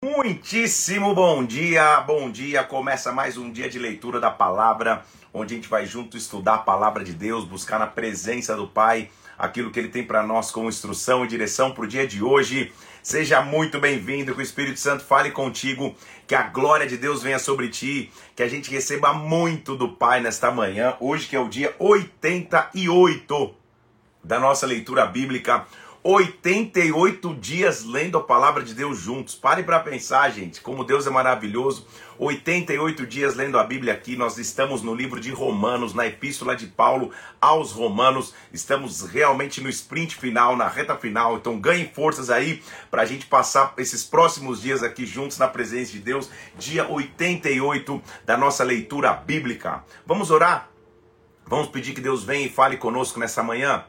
Muitíssimo bom dia, bom dia. Começa mais um dia de leitura da palavra, onde a gente vai junto estudar a palavra de Deus, buscar na presença do Pai aquilo que ele tem para nós como instrução e direção para o dia de hoje. Seja muito bem-vindo, que o Espírito Santo fale contigo, que a glória de Deus venha sobre ti, que a gente receba muito do Pai nesta manhã, hoje que é o dia 88 da nossa leitura bíblica. 88 dias lendo a palavra de Deus juntos. Pare para pensar, gente, como Deus é maravilhoso. 88 dias lendo a Bíblia aqui. Nós estamos no livro de Romanos, na epístola de Paulo aos Romanos. Estamos realmente no sprint final, na reta final. Então ganhem forças aí para a gente passar esses próximos dias aqui juntos na presença de Deus. Dia 88 da nossa leitura bíblica. Vamos orar? Vamos pedir que Deus venha e fale conosco nessa manhã?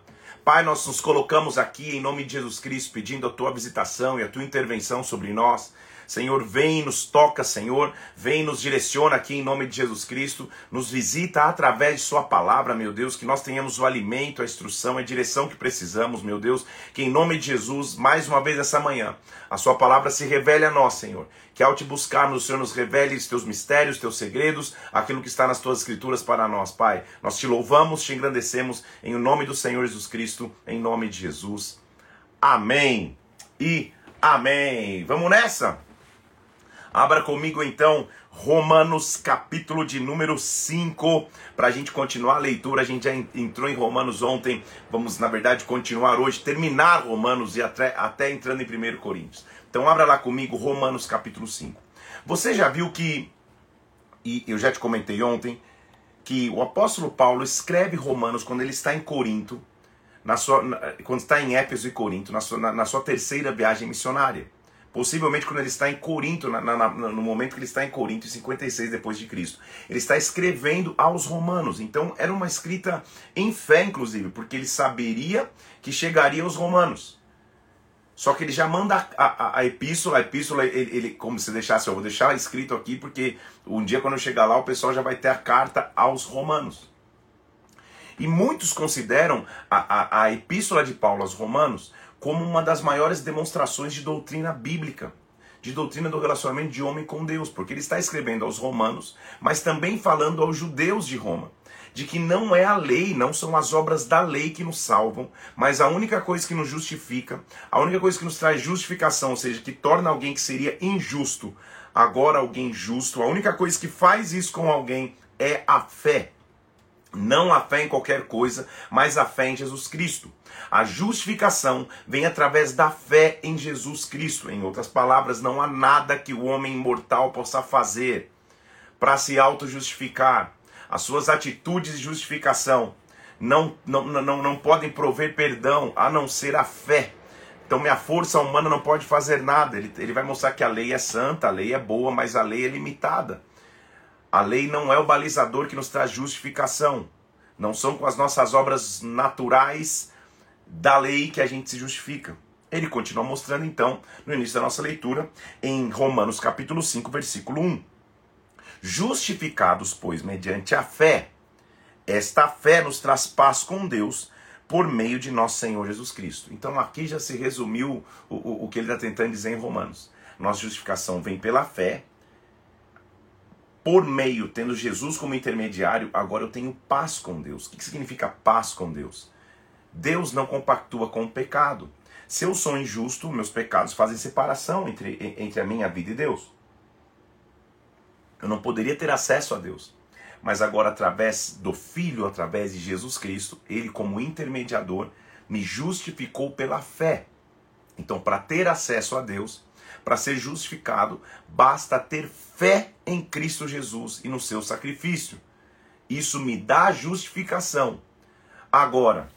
Pai, nós nos colocamos aqui em nome de Jesus Cristo, pedindo a tua visitação e a tua intervenção sobre nós. Senhor, vem nos toca, Senhor, vem nos direciona aqui em nome de Jesus Cristo, nos visita através de Sua palavra, meu Deus, que nós tenhamos o alimento, a instrução, a direção que precisamos, meu Deus, que em nome de Jesus, mais uma vez essa manhã, a Sua palavra se revele a nós, Senhor, que ao te buscar, o Senhor nos revele os teus mistérios, os teus segredos, aquilo que está nas tuas escrituras para nós, Pai. Nós te louvamos, te engrandecemos em nome do Senhor Jesus Cristo, em nome de Jesus. Amém e amém. Vamos nessa? Abra comigo então Romanos capítulo de número 5, para a gente continuar a leitura. A gente já entrou em Romanos ontem, vamos na verdade continuar hoje, terminar Romanos e até, até entrando em 1 Coríntios. Então abra lá comigo Romanos capítulo 5. Você já viu que, e eu já te comentei ontem, que o apóstolo Paulo escreve Romanos quando ele está em Corinto, na sua, quando está em Éfeso e Corinto, na sua, na, na sua terceira viagem missionária. Possivelmente quando ele está em Corinto, na, na, no momento que ele está em Corinto, em 56 depois de Cristo. Ele está escrevendo aos romanos. Então era uma escrita em fé, inclusive, porque ele saberia que chegaria aos romanos. Só que ele já manda a, a, a epístola, a epístola, ele, ele, como se deixasse, eu vou deixar escrito aqui, porque um dia quando eu chegar lá, o pessoal já vai ter a carta aos romanos. E muitos consideram a, a, a epístola de Paulo aos romanos como uma das maiores demonstrações de doutrina bíblica, de doutrina do relacionamento de homem com Deus, porque ele está escrevendo aos romanos, mas também falando aos judeus de Roma, de que não é a lei, não são as obras da lei que nos salvam, mas a única coisa que nos justifica, a única coisa que nos traz justificação, ou seja, que torna alguém que seria injusto, agora alguém justo, a única coisa que faz isso com alguém é a fé. Não a fé em qualquer coisa, mas a fé em Jesus Cristo. A justificação vem através da fé em Jesus Cristo. Em outras palavras, não há nada que o homem mortal possa fazer para se auto-justificar. As suas atitudes de justificação não, não, não, não podem prover perdão a não ser a fé. Então, minha força humana não pode fazer nada. Ele, ele vai mostrar que a lei é santa, a lei é boa, mas a lei é limitada. A lei não é o balizador que nos traz justificação. Não são com as nossas obras naturais da lei que a gente se justifica. Ele continua mostrando então, no início da nossa leitura, em Romanos capítulo 5, versículo 1. Justificados, pois, mediante a fé, esta fé nos traz paz com Deus por meio de nosso Senhor Jesus Cristo. Então aqui já se resumiu o, o, o que ele está tentando dizer em Romanos. Nossa justificação vem pela fé, por meio, tendo Jesus como intermediário, agora eu tenho paz com Deus. O que significa paz com Deus? Deus não compactua com o pecado. Se eu sou injusto, meus pecados fazem separação entre, entre a minha vida e Deus. Eu não poderia ter acesso a Deus. Mas agora, através do Filho, através de Jesus Cristo, Ele, como intermediador, me justificou pela fé. Então, para ter acesso a Deus, para ser justificado, basta ter fé em Cristo Jesus e no seu sacrifício. Isso me dá justificação. Agora,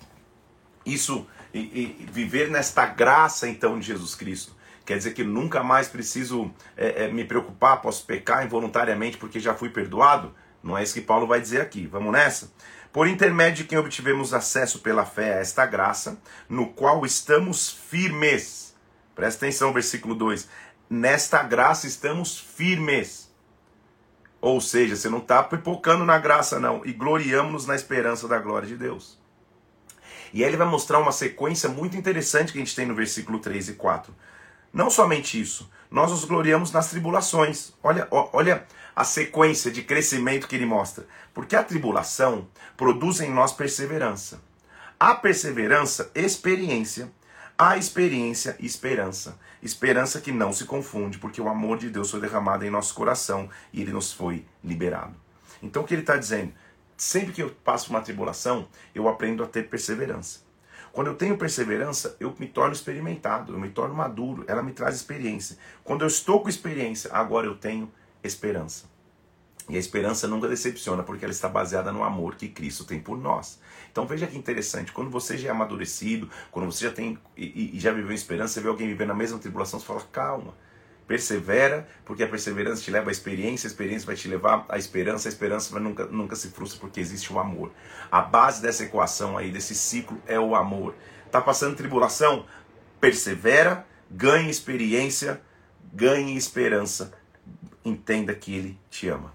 isso e, e, viver nesta graça então de Jesus Cristo. Quer dizer que nunca mais preciso é, é, me preocupar, posso pecar involuntariamente porque já fui perdoado? Não é isso que Paulo vai dizer aqui. Vamos nessa? Por intermédio de quem obtivemos acesso pela fé a esta graça, no qual estamos firmes. Presta atenção, versículo 2. Nesta graça estamos firmes. Ou seja, você não está pipocando na graça, não. E gloriamos-nos na esperança da glória de Deus. E aí ele vai mostrar uma sequência muito interessante que a gente tem no versículo 3 e 4. Não somente isso, nós nos gloriamos nas tribulações. Olha, olha a sequência de crescimento que ele mostra. Porque a tribulação produz em nós perseverança. A perseverança, experiência. A experiência, esperança. Esperança que não se confunde, porque o amor de Deus foi derramado em nosso coração e ele nos foi liberado. Então o que ele está dizendo? Sempre que eu passo uma tribulação, eu aprendo a ter perseverança. Quando eu tenho perseverança, eu me torno experimentado, eu me torno maduro, ela me traz experiência. Quando eu estou com experiência, agora eu tenho esperança. E a esperança nunca decepciona, porque ela está baseada no amor que Cristo tem por nós. Então veja que interessante, quando você já é amadurecido, quando você já tem e, e já viveu esperança, você vê alguém vivendo a mesma tribulação, você fala, calma, persevera, porque a perseverança te leva à experiência, a experiência vai te levar à esperança, a esperança vai nunca, nunca se frustra, porque existe o amor. A base dessa equação aí, desse ciclo, é o amor. Tá passando tribulação? Persevera, ganhe experiência, ganhe esperança, entenda que Ele te ama.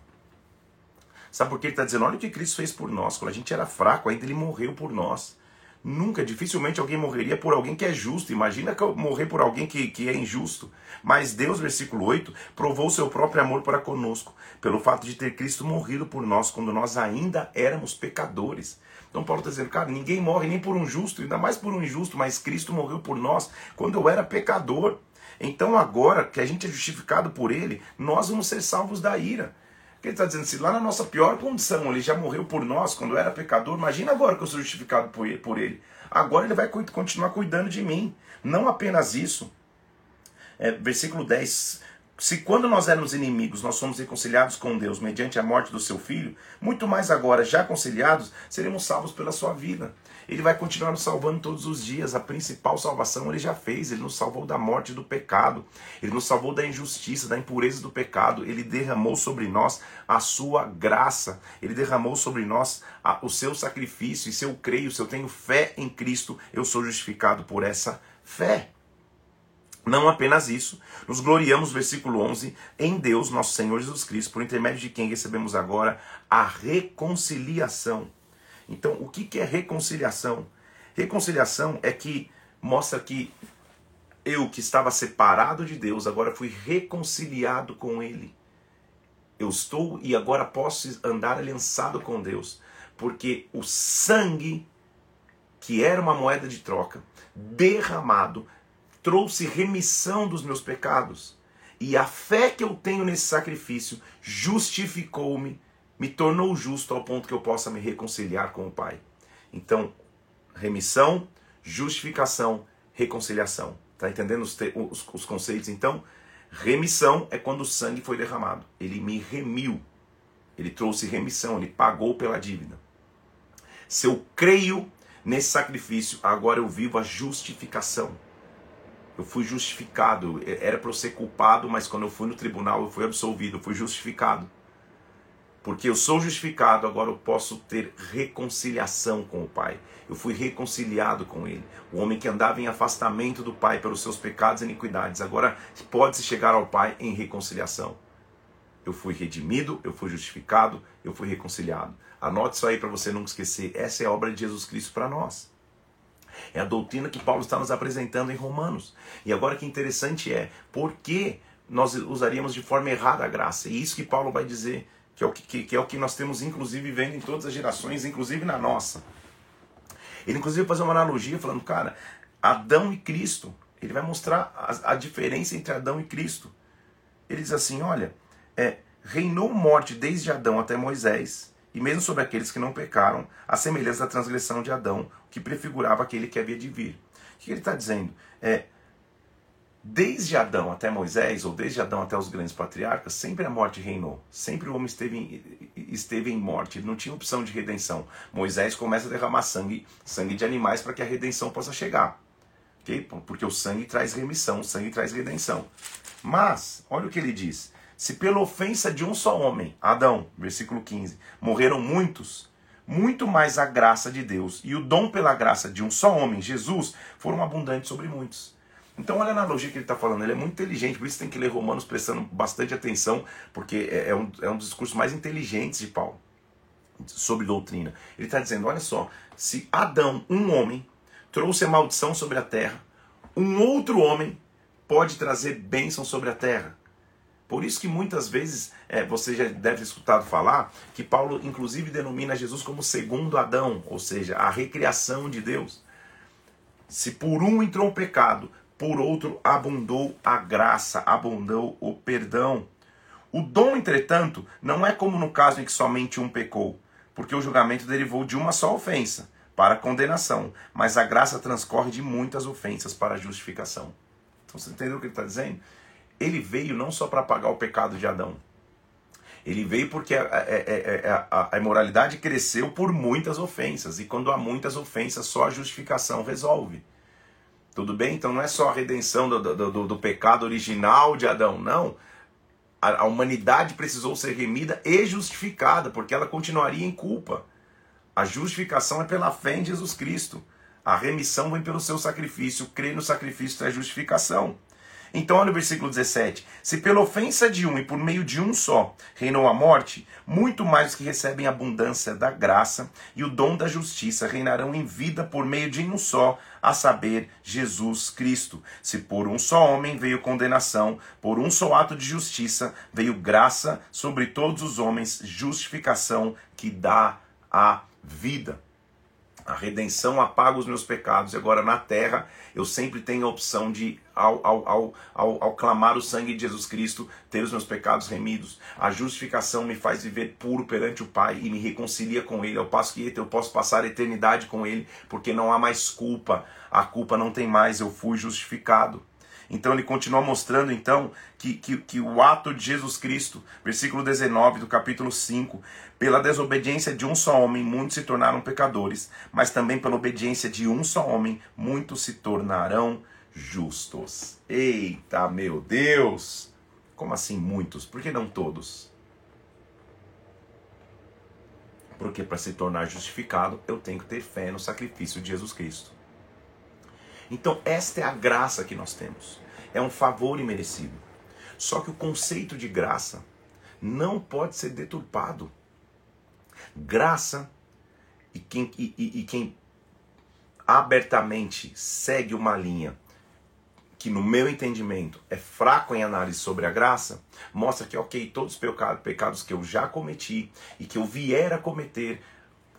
Sabe por que ele está dizendo? Olha o que Cristo fez por nós. Quando a gente era fraco, ainda ele morreu por nós. Nunca, dificilmente alguém morreria por alguém que é justo. Imagina que eu morrer por alguém que, que é injusto. Mas Deus, versículo 8, provou o seu próprio amor para conosco, pelo fato de ter Cristo morrido por nós quando nós ainda éramos pecadores. Então Paulo está dizendo, cara, ninguém morre nem por um justo, ainda mais por um injusto, mas Cristo morreu por nós quando eu era pecador. Então agora que a gente é justificado por ele, nós vamos ser salvos da ira. Porque ele está dizendo, se lá na nossa pior condição ele já morreu por nós quando era pecador, imagina agora que eu sou justificado por ele. Agora ele vai continuar cuidando de mim. Não apenas isso. É, versículo 10. Se quando nós éramos inimigos, nós somos reconciliados com Deus mediante a morte do seu filho, muito mais agora, já conciliados, seremos salvos pela sua vida. Ele vai continuar nos salvando todos os dias. A principal salvação ele já fez. Ele nos salvou da morte do pecado. Ele nos salvou da injustiça, da impureza do pecado. Ele derramou sobre nós a sua graça. Ele derramou sobre nós a, o seu sacrifício. E se eu creio, se eu tenho fé em Cristo, eu sou justificado por essa fé. Não apenas isso, nos gloriamos, versículo 11, em Deus, nosso Senhor Jesus Cristo, por intermédio de quem recebemos agora a reconciliação então, o que é reconciliação? Reconciliação é que mostra que eu que estava separado de Deus, agora fui reconciliado com Ele. Eu estou e agora posso andar aliançado com Deus, porque o sangue, que era uma moeda de troca, derramado, trouxe remissão dos meus pecados. E a fé que eu tenho nesse sacrifício justificou-me me tornou justo ao ponto que eu possa me reconciliar com o Pai. Então, remissão, justificação, reconciliação. Está entendendo os, os, os, conceitos? Então, remissão é quando o sangue foi derramado. Ele me remiu. Ele trouxe remissão, ele pagou pela dívida. Se eu creio nesse sacrifício, agora eu vivo a justificação. Eu fui justificado. Era para eu ser culpado, mas quando eu fui no tribunal, eu fui absolvido, eu fui justificado. Porque eu sou justificado, agora eu posso ter reconciliação com o Pai. Eu fui reconciliado com Ele. O homem que andava em afastamento do Pai pelos seus pecados e iniquidades, agora pode-se chegar ao Pai em reconciliação. Eu fui redimido, eu fui justificado, eu fui reconciliado. Anote isso aí para você nunca esquecer. Essa é a obra de Jesus Cristo para nós. É a doutrina que Paulo está nos apresentando em Romanos. E agora que interessante é, por que nós usaríamos de forma errada a graça? E isso que Paulo vai dizer que é o que, que, é o que nós temos inclusive vendo em todas as gerações, inclusive na nossa. Ele inclusive fazer uma analogia falando, cara, Adão e Cristo. Ele vai mostrar a, a diferença entre Adão e Cristo. Ele diz assim, olha, é, reinou morte desde Adão até Moisés, e mesmo sobre aqueles que não pecaram, a semelhança da transgressão de Adão, que prefigurava aquele que havia de vir. O que ele está dizendo? É, Desde Adão até Moisés, ou desde Adão até os grandes patriarcas, sempre a morte reinou. Sempre o homem esteve em, esteve em morte. Ele não tinha opção de redenção. Moisés começa a derramar sangue, sangue de animais para que a redenção possa chegar. Okay? Porque o sangue traz remissão, o sangue traz redenção. Mas, olha o que ele diz. Se pela ofensa de um só homem, Adão, versículo 15, morreram muitos, muito mais a graça de Deus e o dom pela graça de um só homem, Jesus, foram abundantes sobre muitos. Então, olha a analogia que ele está falando, ele é muito inteligente, por isso tem que ler Romanos prestando bastante atenção, porque é, é, um, é um dos discursos mais inteligentes de Paulo sobre doutrina. Ele está dizendo: olha só, se Adão, um homem, trouxe a maldição sobre a terra, um outro homem pode trazer bênção sobre a terra. Por isso que muitas vezes é, você já deve ter escutado falar que Paulo inclusive denomina Jesus como segundo Adão, ou seja, a recriação de Deus. Se por um entrou o pecado, por outro abundou a graça, abundou o perdão. O dom, entretanto, não é como no caso em que somente um pecou, porque o julgamento derivou de uma só ofensa para condenação, mas a graça transcorre de muitas ofensas para justificação. Então você entendeu o que ele está dizendo? Ele veio não só para pagar o pecado de Adão. Ele veio porque a, a, a, a, imoralidade cresceu por muitas ofensas. E quando há muitas ofensas, só a justificação resolve. Tudo bem? Então não é só a redenção do, do, do, do pecado original de Adão, não. A, humanidade precisou ser remida e justificada, porque ela continuaria em culpa. A justificação é pela fé em Jesus Cristo. A remissão vem pelo seu sacrifício. Crer no sacrifício traz justificação. Então, olha o versículo 17: Se pela ofensa de um e por meio de um só reinou a morte, muito mais os que recebem a abundância da graça e o dom da justiça reinarão em vida por meio de um só, a saber, Jesus Cristo. Se por um só homem veio condenação, por um só ato de justiça veio graça sobre todos os homens, justificação que dá a vida. A redenção apaga os meus pecados. E agora na terra eu sempre tenho a opção de, ao, ao, ao, ao, ao clamar o sangue de Jesus Cristo, ter os meus pecados remidos. A justificação me faz viver puro perante o Pai e me reconcilia com Ele. Ao passo que eu posso passar a eternidade com Ele, porque não há mais culpa. A culpa não tem mais, eu fui justificado. Então ele continua mostrando então que, que, que o ato de Jesus Cristo, versículo 19 do capítulo 5, pela desobediência de um só homem, muitos se tornaram pecadores, mas também pela obediência de um só homem, muitos se tornarão justos. Eita, meu Deus! Como assim muitos? Por que não todos? Porque para se tornar justificado, eu tenho que ter fé no sacrifício de Jesus Cristo. Então, esta é a graça que nós temos. É um favor imerecido. Só que o conceito de graça não pode ser deturpado. Graça e quem, e, e, e quem abertamente segue uma linha que no meu entendimento é fraco em análise sobre a graça, mostra que, ok, todos os pecados que eu já cometi e que eu vier a cometer,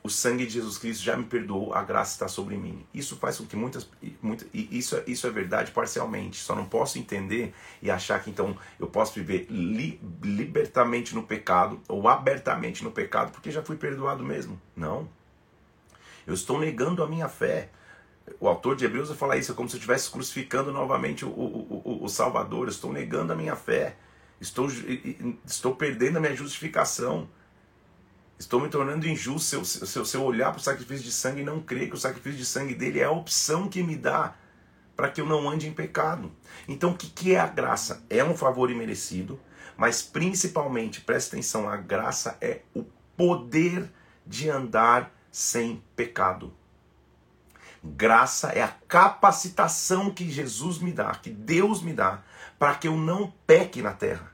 o sangue de Jesus Cristo já me perdoou, a graça está sobre mim. Isso faz com que muitas, muitas e isso, isso é verdade parcialmente. Só não posso entender e achar que então eu posso viver li, libertamente no pecado ou abertamente no pecado porque já fui perdoado mesmo. Não. Eu estou negando a minha fé. O autor de Hebreus vai falar isso, é como se eu estivesse crucificando novamente o, o, o, o Salvador. Eu estou negando a minha fé. Estou, estou perdendo a minha justificação. Estou me tornando injusto se eu, se eu, se eu olhar para o sacrifício de sangue e não crer que o sacrifício de sangue dele é a opção que me dá para que eu não ande em pecado. Então, o que, que é a graça? É um favor imerecido, mas principalmente, presta atenção, a graça é o poder de andar sem pecado. Graça é a capacitação que Jesus me dá, que Deus me dá, para que eu não peque na terra.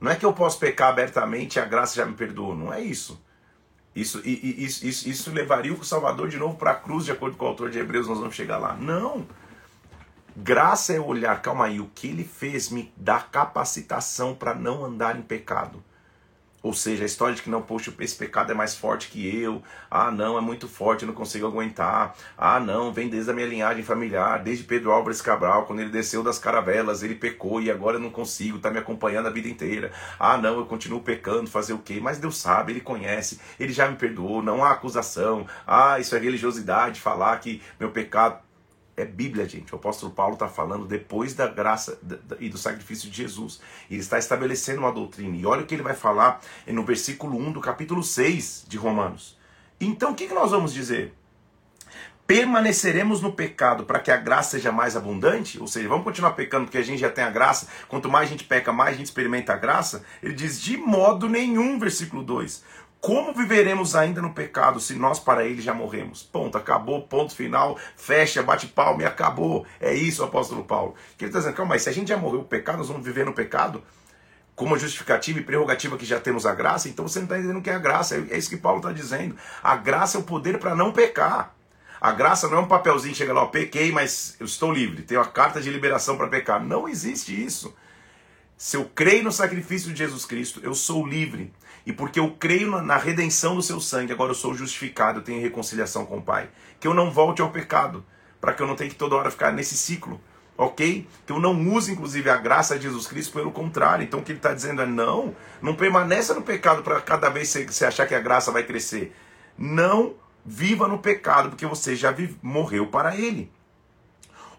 Não é que eu posso pecar abertamente e a graça já me perdoou. Não é isso. Isso, isso, isso, isso levaria o Salvador de novo para a cruz, de acordo com o autor de Hebreus, nós vamos chegar lá. Não. Graça é olhar, calma aí, o que ele fez me dá capacitação para não andar em pecado. Ou seja, a história de que não, poxa, esse pecado é mais forte que eu. Ah, não, é muito forte, eu não consigo aguentar. Ah, não, vem desde a minha linhagem familiar, desde Pedro Álvares Cabral, quando ele desceu das caravelas, ele pecou e agora eu não consigo, tá me acompanhando a vida inteira. Ah, não, eu continuo pecando, fazer o quê? Mas Deus sabe, ele conhece, ele já me perdoou, não há acusação. Ah, isso é religiosidade, falar que meu pecado é Bíblia, gente. O apóstolo Paulo está falando depois da graça e do sacrifício de Jesus. Ele está estabelecendo uma doutrina. E olha o que ele vai falar no versículo 1 do capítulo 6 de Romanos. Então o que, nós vamos dizer? Permaneceremos no pecado para que a graça seja mais abundante? Ou seja, vamos continuar pecando porque a gente já tem a graça. Quanto mais a gente peca, mais a gente experimenta a graça. Ele diz: de modo nenhum, versículo 2. Como viveremos ainda no pecado se nós para ele já morremos? Ponto, acabou, ponto final, fecha, bate palma e acabou. É isso, apóstolo Paulo. Que ele está dizendo, calma aí, se a gente já morreu no pecado, nós vamos viver no pecado? Como justificativa e prerrogativa que já temos a graça, então você não está entendendo o que é a graça. É isso que Paulo está dizendo. A graça é o poder para não pecar. A graça não é um papelzinho, chega lá, ó, pequei, mas eu estou livre, tenho a carta de liberação para pecar. Não existe isso. Se eu creio no sacrifício de Jesus Cristo, eu sou livre. E porque eu creio na redenção do seu sangue, agora eu sou justificado, eu tenho reconciliação com o Pai. Que eu não volte ao pecado, para que eu não tenha que toda hora ficar nesse ciclo ok? Que eu não use, inclusive, a graça de Jesus Cristo, pelo contrário. Então, o que ele está dizendo é: não, não permaneça no pecado para cada vez você achar que a graça vai crescer. Não viva no pecado, porque você já vive, morreu para ele.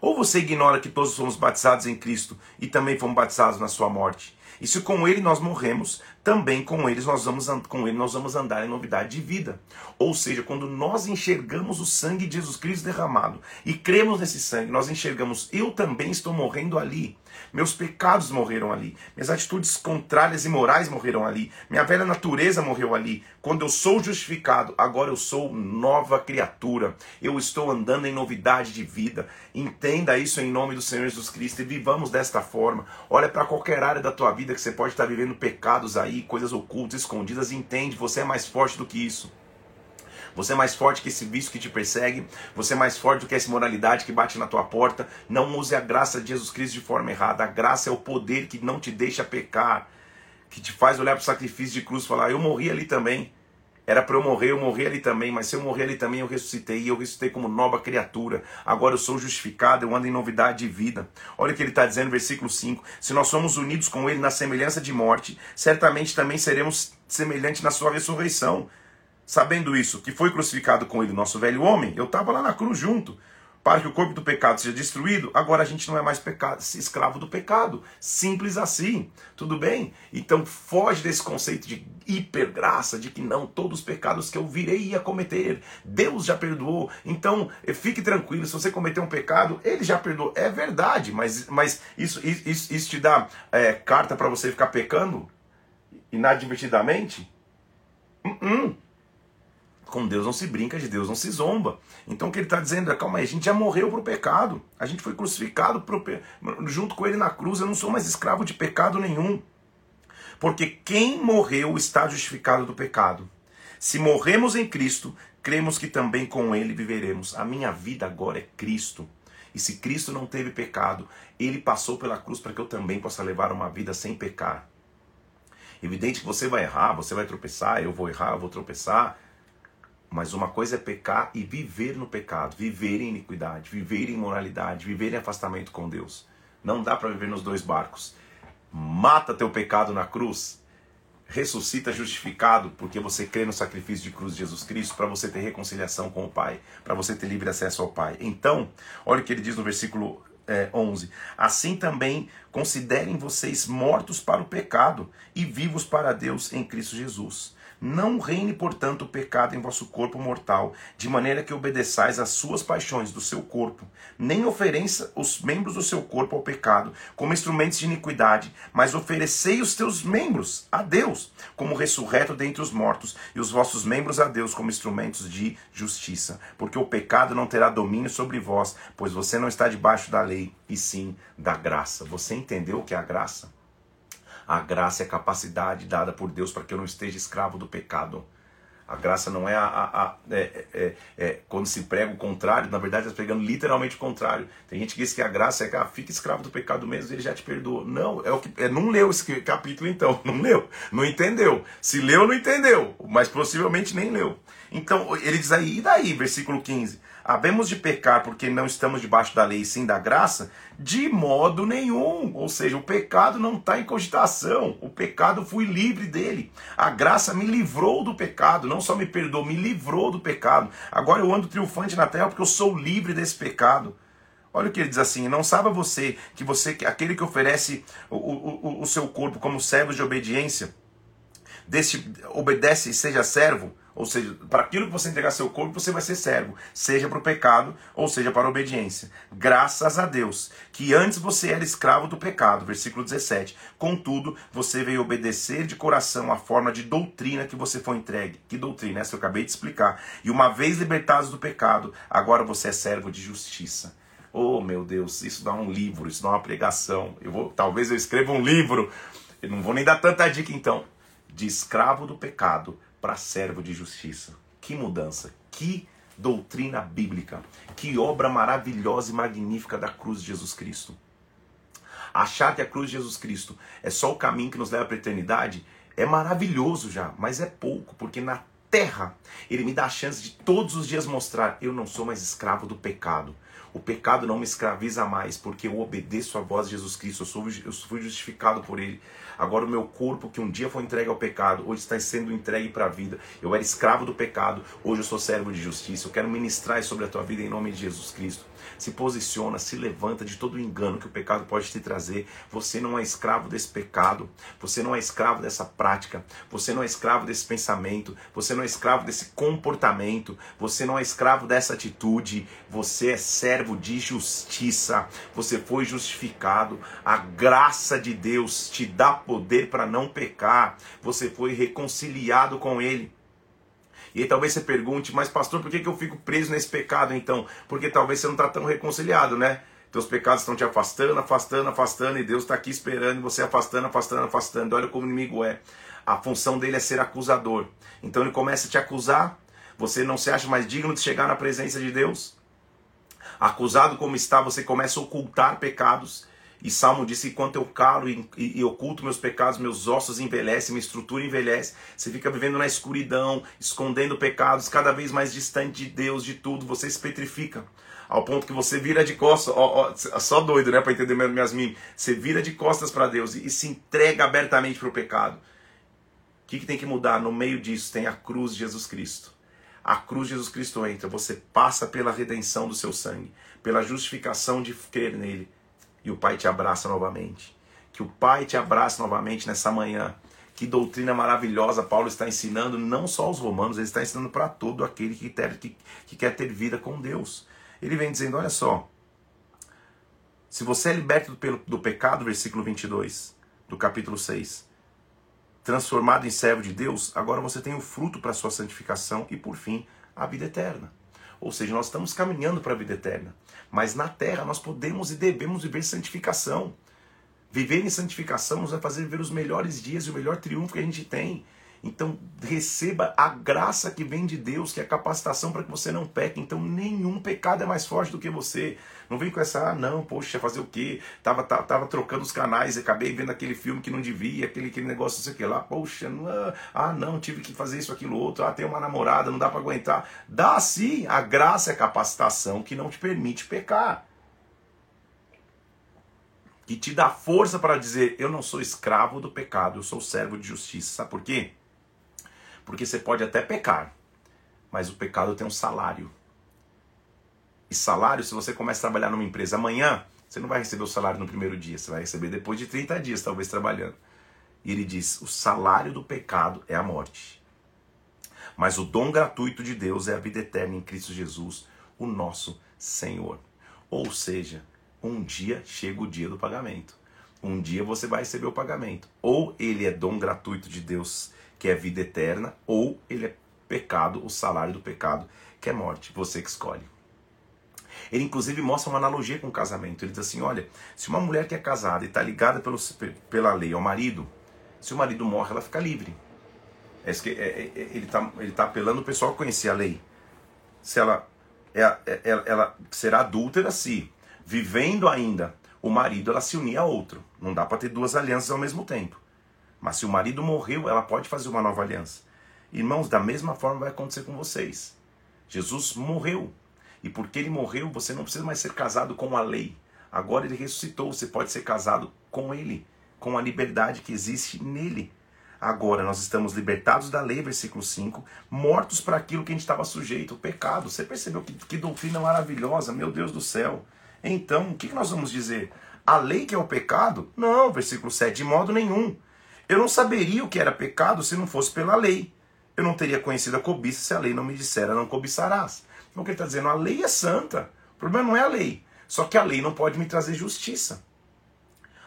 Ou você ignora que todos somos batizados em Cristo e também fomos batizados na sua morte? E se com ele nós morremos, também com eles nós vamos com ele nós vamos andar em novidade de vida. Ou seja, quando nós enxergamos o sangue de Jesus Cristo derramado e cremos nesse sangue, nós enxergamos eu também estou morrendo ali. Meus pecados morreram ali. Minhas atitudes contrárias e morais morreram ali. Minha velha natureza morreu ali. Quando eu sou justificado, agora eu sou nova criatura. Eu estou andando em novidade de vida. Entenda isso em nome do Senhor Jesus Cristo e vivamos desta forma. Olha para qualquer área da tua vida que você pode estar vivendo pecados aí, coisas ocultas, escondidas. Entende, você é mais forte do que isso. Você é mais forte que esse vício que te persegue. Você é mais forte do que essa imoralidade que bate na tua porta. Não use a graça de Jesus Cristo de forma errada. A graça é o poder que não te deixa pecar, que te faz olhar para o sacrifício de cruz e falar: Eu morri ali também. Era para eu morrer, eu morri ali também, mas se eu morrer ali também, eu ressuscitei, e eu ressuscitei como nova criatura. Agora eu sou justificado, eu ando em novidade de vida. Olha o que ele está dizendo versículo 5: Se nós somos unidos com ele na semelhança de morte, certamente também seremos semelhantes na sua ressurreição sabendo isso, que foi crucificado com ele nosso velho homem, eu estava lá na cruz junto, para que o corpo do pecado seja destruído, agora a gente não é mais pecado, escravo do pecado. Simples assim. Tudo bem? Então foge desse conceito de hipergraça, de que não, todos os pecados que eu virei a cometer, Deus já perdoou. Então fique tranquilo, se você cometer um pecado, ele já perdoou. É verdade, mas, mas isso, isso, isso te dá é, carta para você ficar pecando inadvertidamente? Uh -uh. Com Deus não se brinca, de Deus não se zomba. Então o que ele está dizendo é: calma aí, a gente já morreu para o pecado. A gente foi crucificado pro, junto com ele na cruz. Eu não sou mais escravo de pecado nenhum. Porque quem morreu está justificado do pecado. Se morremos em Cristo, cremos que também com ele viveremos. A minha vida agora é Cristo. E se Cristo não teve pecado, ele passou pela cruz para que eu também possa levar uma vida sem pecar. Evidente que você vai errar, você vai tropeçar, eu vou errar, eu vou tropeçar. Mas uma coisa é pecar e viver no pecado, viver em iniquidade, viver em imoralidade, viver em afastamento com Deus. Não dá para viver nos dois barcos. Mata teu pecado na cruz, ressuscita justificado, porque você crê no sacrifício de cruz de Jesus Cristo, para você ter reconciliação com o Pai, para você ter livre acesso ao Pai. Então, olha o que ele diz no versículo é, 11: Assim também considerem vocês mortos para o pecado e vivos para Deus em Cristo Jesus. Não reine, portanto, o pecado em vosso corpo mortal, de maneira que obedeçais às suas paixões do seu corpo. Nem ofereça os membros do seu corpo ao pecado como instrumentos de iniquidade, mas oferecei os teus membros a Deus como ressurreto dentre os mortos, e os vossos membros a Deus como instrumentos de justiça. Porque o pecado não terá domínio sobre vós, pois você não está debaixo da lei, e sim da graça. Você entendeu o que é a graça? A graça é a capacidade dada por Deus para que eu não esteja escravo do pecado. A graça não é, a, a, a é, é, é, quando se prega o contrário, na verdade está pregando literalmente o contrário. Tem gente que diz que a graça é que ah, fica escravo do pecado mesmo, ele já te perdoou. Não, é o que é, não leu esse capítulo então, não leu, não entendeu. Se leu, não entendeu, mas possivelmente nem leu. Então ele diz aí, e daí, versículo 15? Havemos de pecar porque não estamos debaixo da lei sim da graça? De modo nenhum. Ou seja, o pecado não está em cogitação. O pecado fui livre dele. A graça me livrou do pecado. Não só me perdoou, me livrou do pecado. Agora eu ando triunfante na terra porque eu sou livre desse pecado. Olha o que ele diz assim: não saiba você que você, aquele que oferece o, o, o seu corpo como servo de obediência, desse, obedece e seja servo, ou seja, para aquilo que você entregar seu corpo, você vai ser servo, seja para o pecado ou seja para a obediência. Graças a Deus, que antes você era escravo do pecado, versículo 17. Contudo, você veio obedecer de coração a forma de doutrina que você foi entregue. Que doutrina? Essa eu acabei de explicar. E uma vez libertados do pecado, agora você é servo de justiça. Oh, meu Deus, isso dá um livro, isso dá uma pregação. Eu vou, talvez eu escreva um livro. Eu não vou nem dar tanta dica então. De escravo do pecado para servo de justiça. Que mudança, que doutrina bíblica. Que obra maravilhosa e magnífica da cruz de Jesus Cristo. Achar que a cruz de Jesus Cristo é só o caminho que nos leva para a eternidade é maravilhoso já, mas é pouco, porque na terra ele me dá a chance de todos os dias mostrar: eu não sou mais escravo do pecado. O pecado não me escraviza mais, porque eu obedeço a voz de Jesus Cristo, eu, sou, eu fui justificado por Ele. Agora o meu corpo, que um dia foi entregue ao pecado, hoje está sendo entregue para a vida. Eu era escravo do pecado, hoje eu sou servo de justiça. Eu quero ministrar sobre a tua vida em nome de Jesus Cristo se posiciona, se levanta de todo o engano que o pecado pode te trazer. Você não é escravo desse pecado, você não é escravo dessa prática, você não é escravo desse pensamento, você não é escravo desse comportamento, você não é escravo dessa atitude, você é servo de justiça, você foi justificado, a graça de Deus te dá poder para não pecar, você foi reconciliado com Ele. E aí talvez você pergunte, mas pastor, por que, que eu fico preso nesse pecado então? Porque talvez você não está tão reconciliado, né? Teus pecados estão te afastando, afastando, afastando, e Deus está aqui esperando, e você afastando, afastando, afastando. Olha como o inimigo é. A função dele é ser acusador. Então ele começa a te acusar, você não se acha mais digno de chegar na presença de Deus. Acusado como está, você começa a ocultar pecados. E Salmo disse: enquanto eu calo e, e, e, oculto meus pecados, meus ossos envelhecem, minha estrutura envelhece. Você fica vivendo na escuridão, escondendo pecados, cada vez mais distante de Deus, de tudo. Você se petrifica. Ao ponto que você vira de costas, ó, ó, só doido, né, para entender minhas mimes. Você vira de costas para Deus e, e, se entrega abertamente para o pecado. O que, que tem que mudar? No meio disso tem a cruz de Jesus Cristo. A cruz de Jesus Cristo entra, você passa pela redenção do seu sangue, pela justificação de crer nele e o Pai te abraça novamente. Que o Pai te abrace novamente nessa manhã. Que doutrina maravilhosa Paulo está ensinando, não só aos romanos, ele está ensinando para todo aquele que, ter, que, que quer ter vida com Deus. Ele vem dizendo: olha só, se você é liberto do, do pecado, versículo 22 do capítulo 6, transformado em servo de Deus, agora você tem o fruto para sua santificação e, por fim, a vida eterna. Ou seja, nós estamos caminhando para a vida eterna. Mas na terra nós podemos e devemos viver santificação. Viver em santificação nos vai fazer viver os melhores dias e o melhor triunfo que a gente tem. Então, receba a graça que vem de Deus, que é a capacitação para que você não peque. Então, nenhum pecado é mais forte do que você. Não vem com essa, ah, não, poxa, fazer o quê? Tava, tava, tava trocando os canais, acabei vendo aquele filme que não devia, aquele, aquele negócio, não sei o que lá. Poxa, não, ah, não, tive que fazer isso, aquilo, outro. Ah, tem uma namorada, não dá para aguentar. Dá sim, a graça é a capacitação que não te permite pecar que te dá força para dizer: Eu não sou escravo do pecado, eu sou servo de justiça. Sabe por quê? Porque você pode até pecar, mas o pecado tem um salário. E salário, se você começa a trabalhar numa empresa amanhã, você não vai receber o salário no primeiro dia, você vai receber depois de 30 dias, talvez trabalhando. E ele diz: o salário do pecado é a morte. Mas o dom gratuito de Deus é a vida eterna em Cristo Jesus, o nosso Senhor. Ou seja, um dia chega o dia do pagamento. Um dia você vai receber o pagamento. Ou ele é dom gratuito de Deus que é vida eterna, ou ele é pecado, o salário do pecado, que é morte. Você que escolhe. Ele inclusive mostra uma analogia com o casamento. Ele diz assim: olha, se uma mulher que é casada e está ligada pelo, pela lei ao marido, se o marido morre, ela fica livre. É, é, é, ele está ele tá apelando o pessoal a conhecer a lei. Se ela, ela, ela será adúltera se, vivendo ainda o marido, ela se unir a outro. Não dá para ter duas alianças ao mesmo tempo. Mas se o marido morreu, ela pode fazer uma nova aliança. Irmãos, da mesma forma vai acontecer com vocês. Jesus morreu. E porque ele morreu, você não precisa mais ser casado com a lei. Agora ele ressuscitou, você pode ser casado com ele, com a liberdade que existe nele. Agora nós estamos libertados da lei, versículo 5, mortos para aquilo que a gente estava sujeito, o pecado. Você percebeu que, que doutrina maravilhosa, meu Deus do céu. Então, o que, que nós vamos dizer? A lei que é o pecado? Não, versículo 7, de modo nenhum. Eu não saberia o que era pecado se não fosse pela lei. Eu não teria conhecido a cobiça se a lei não me dissera não cobiçarás. Então o que ele está dizendo? A lei é santa. O problema não é a lei. Só que a lei não pode me trazer justiça.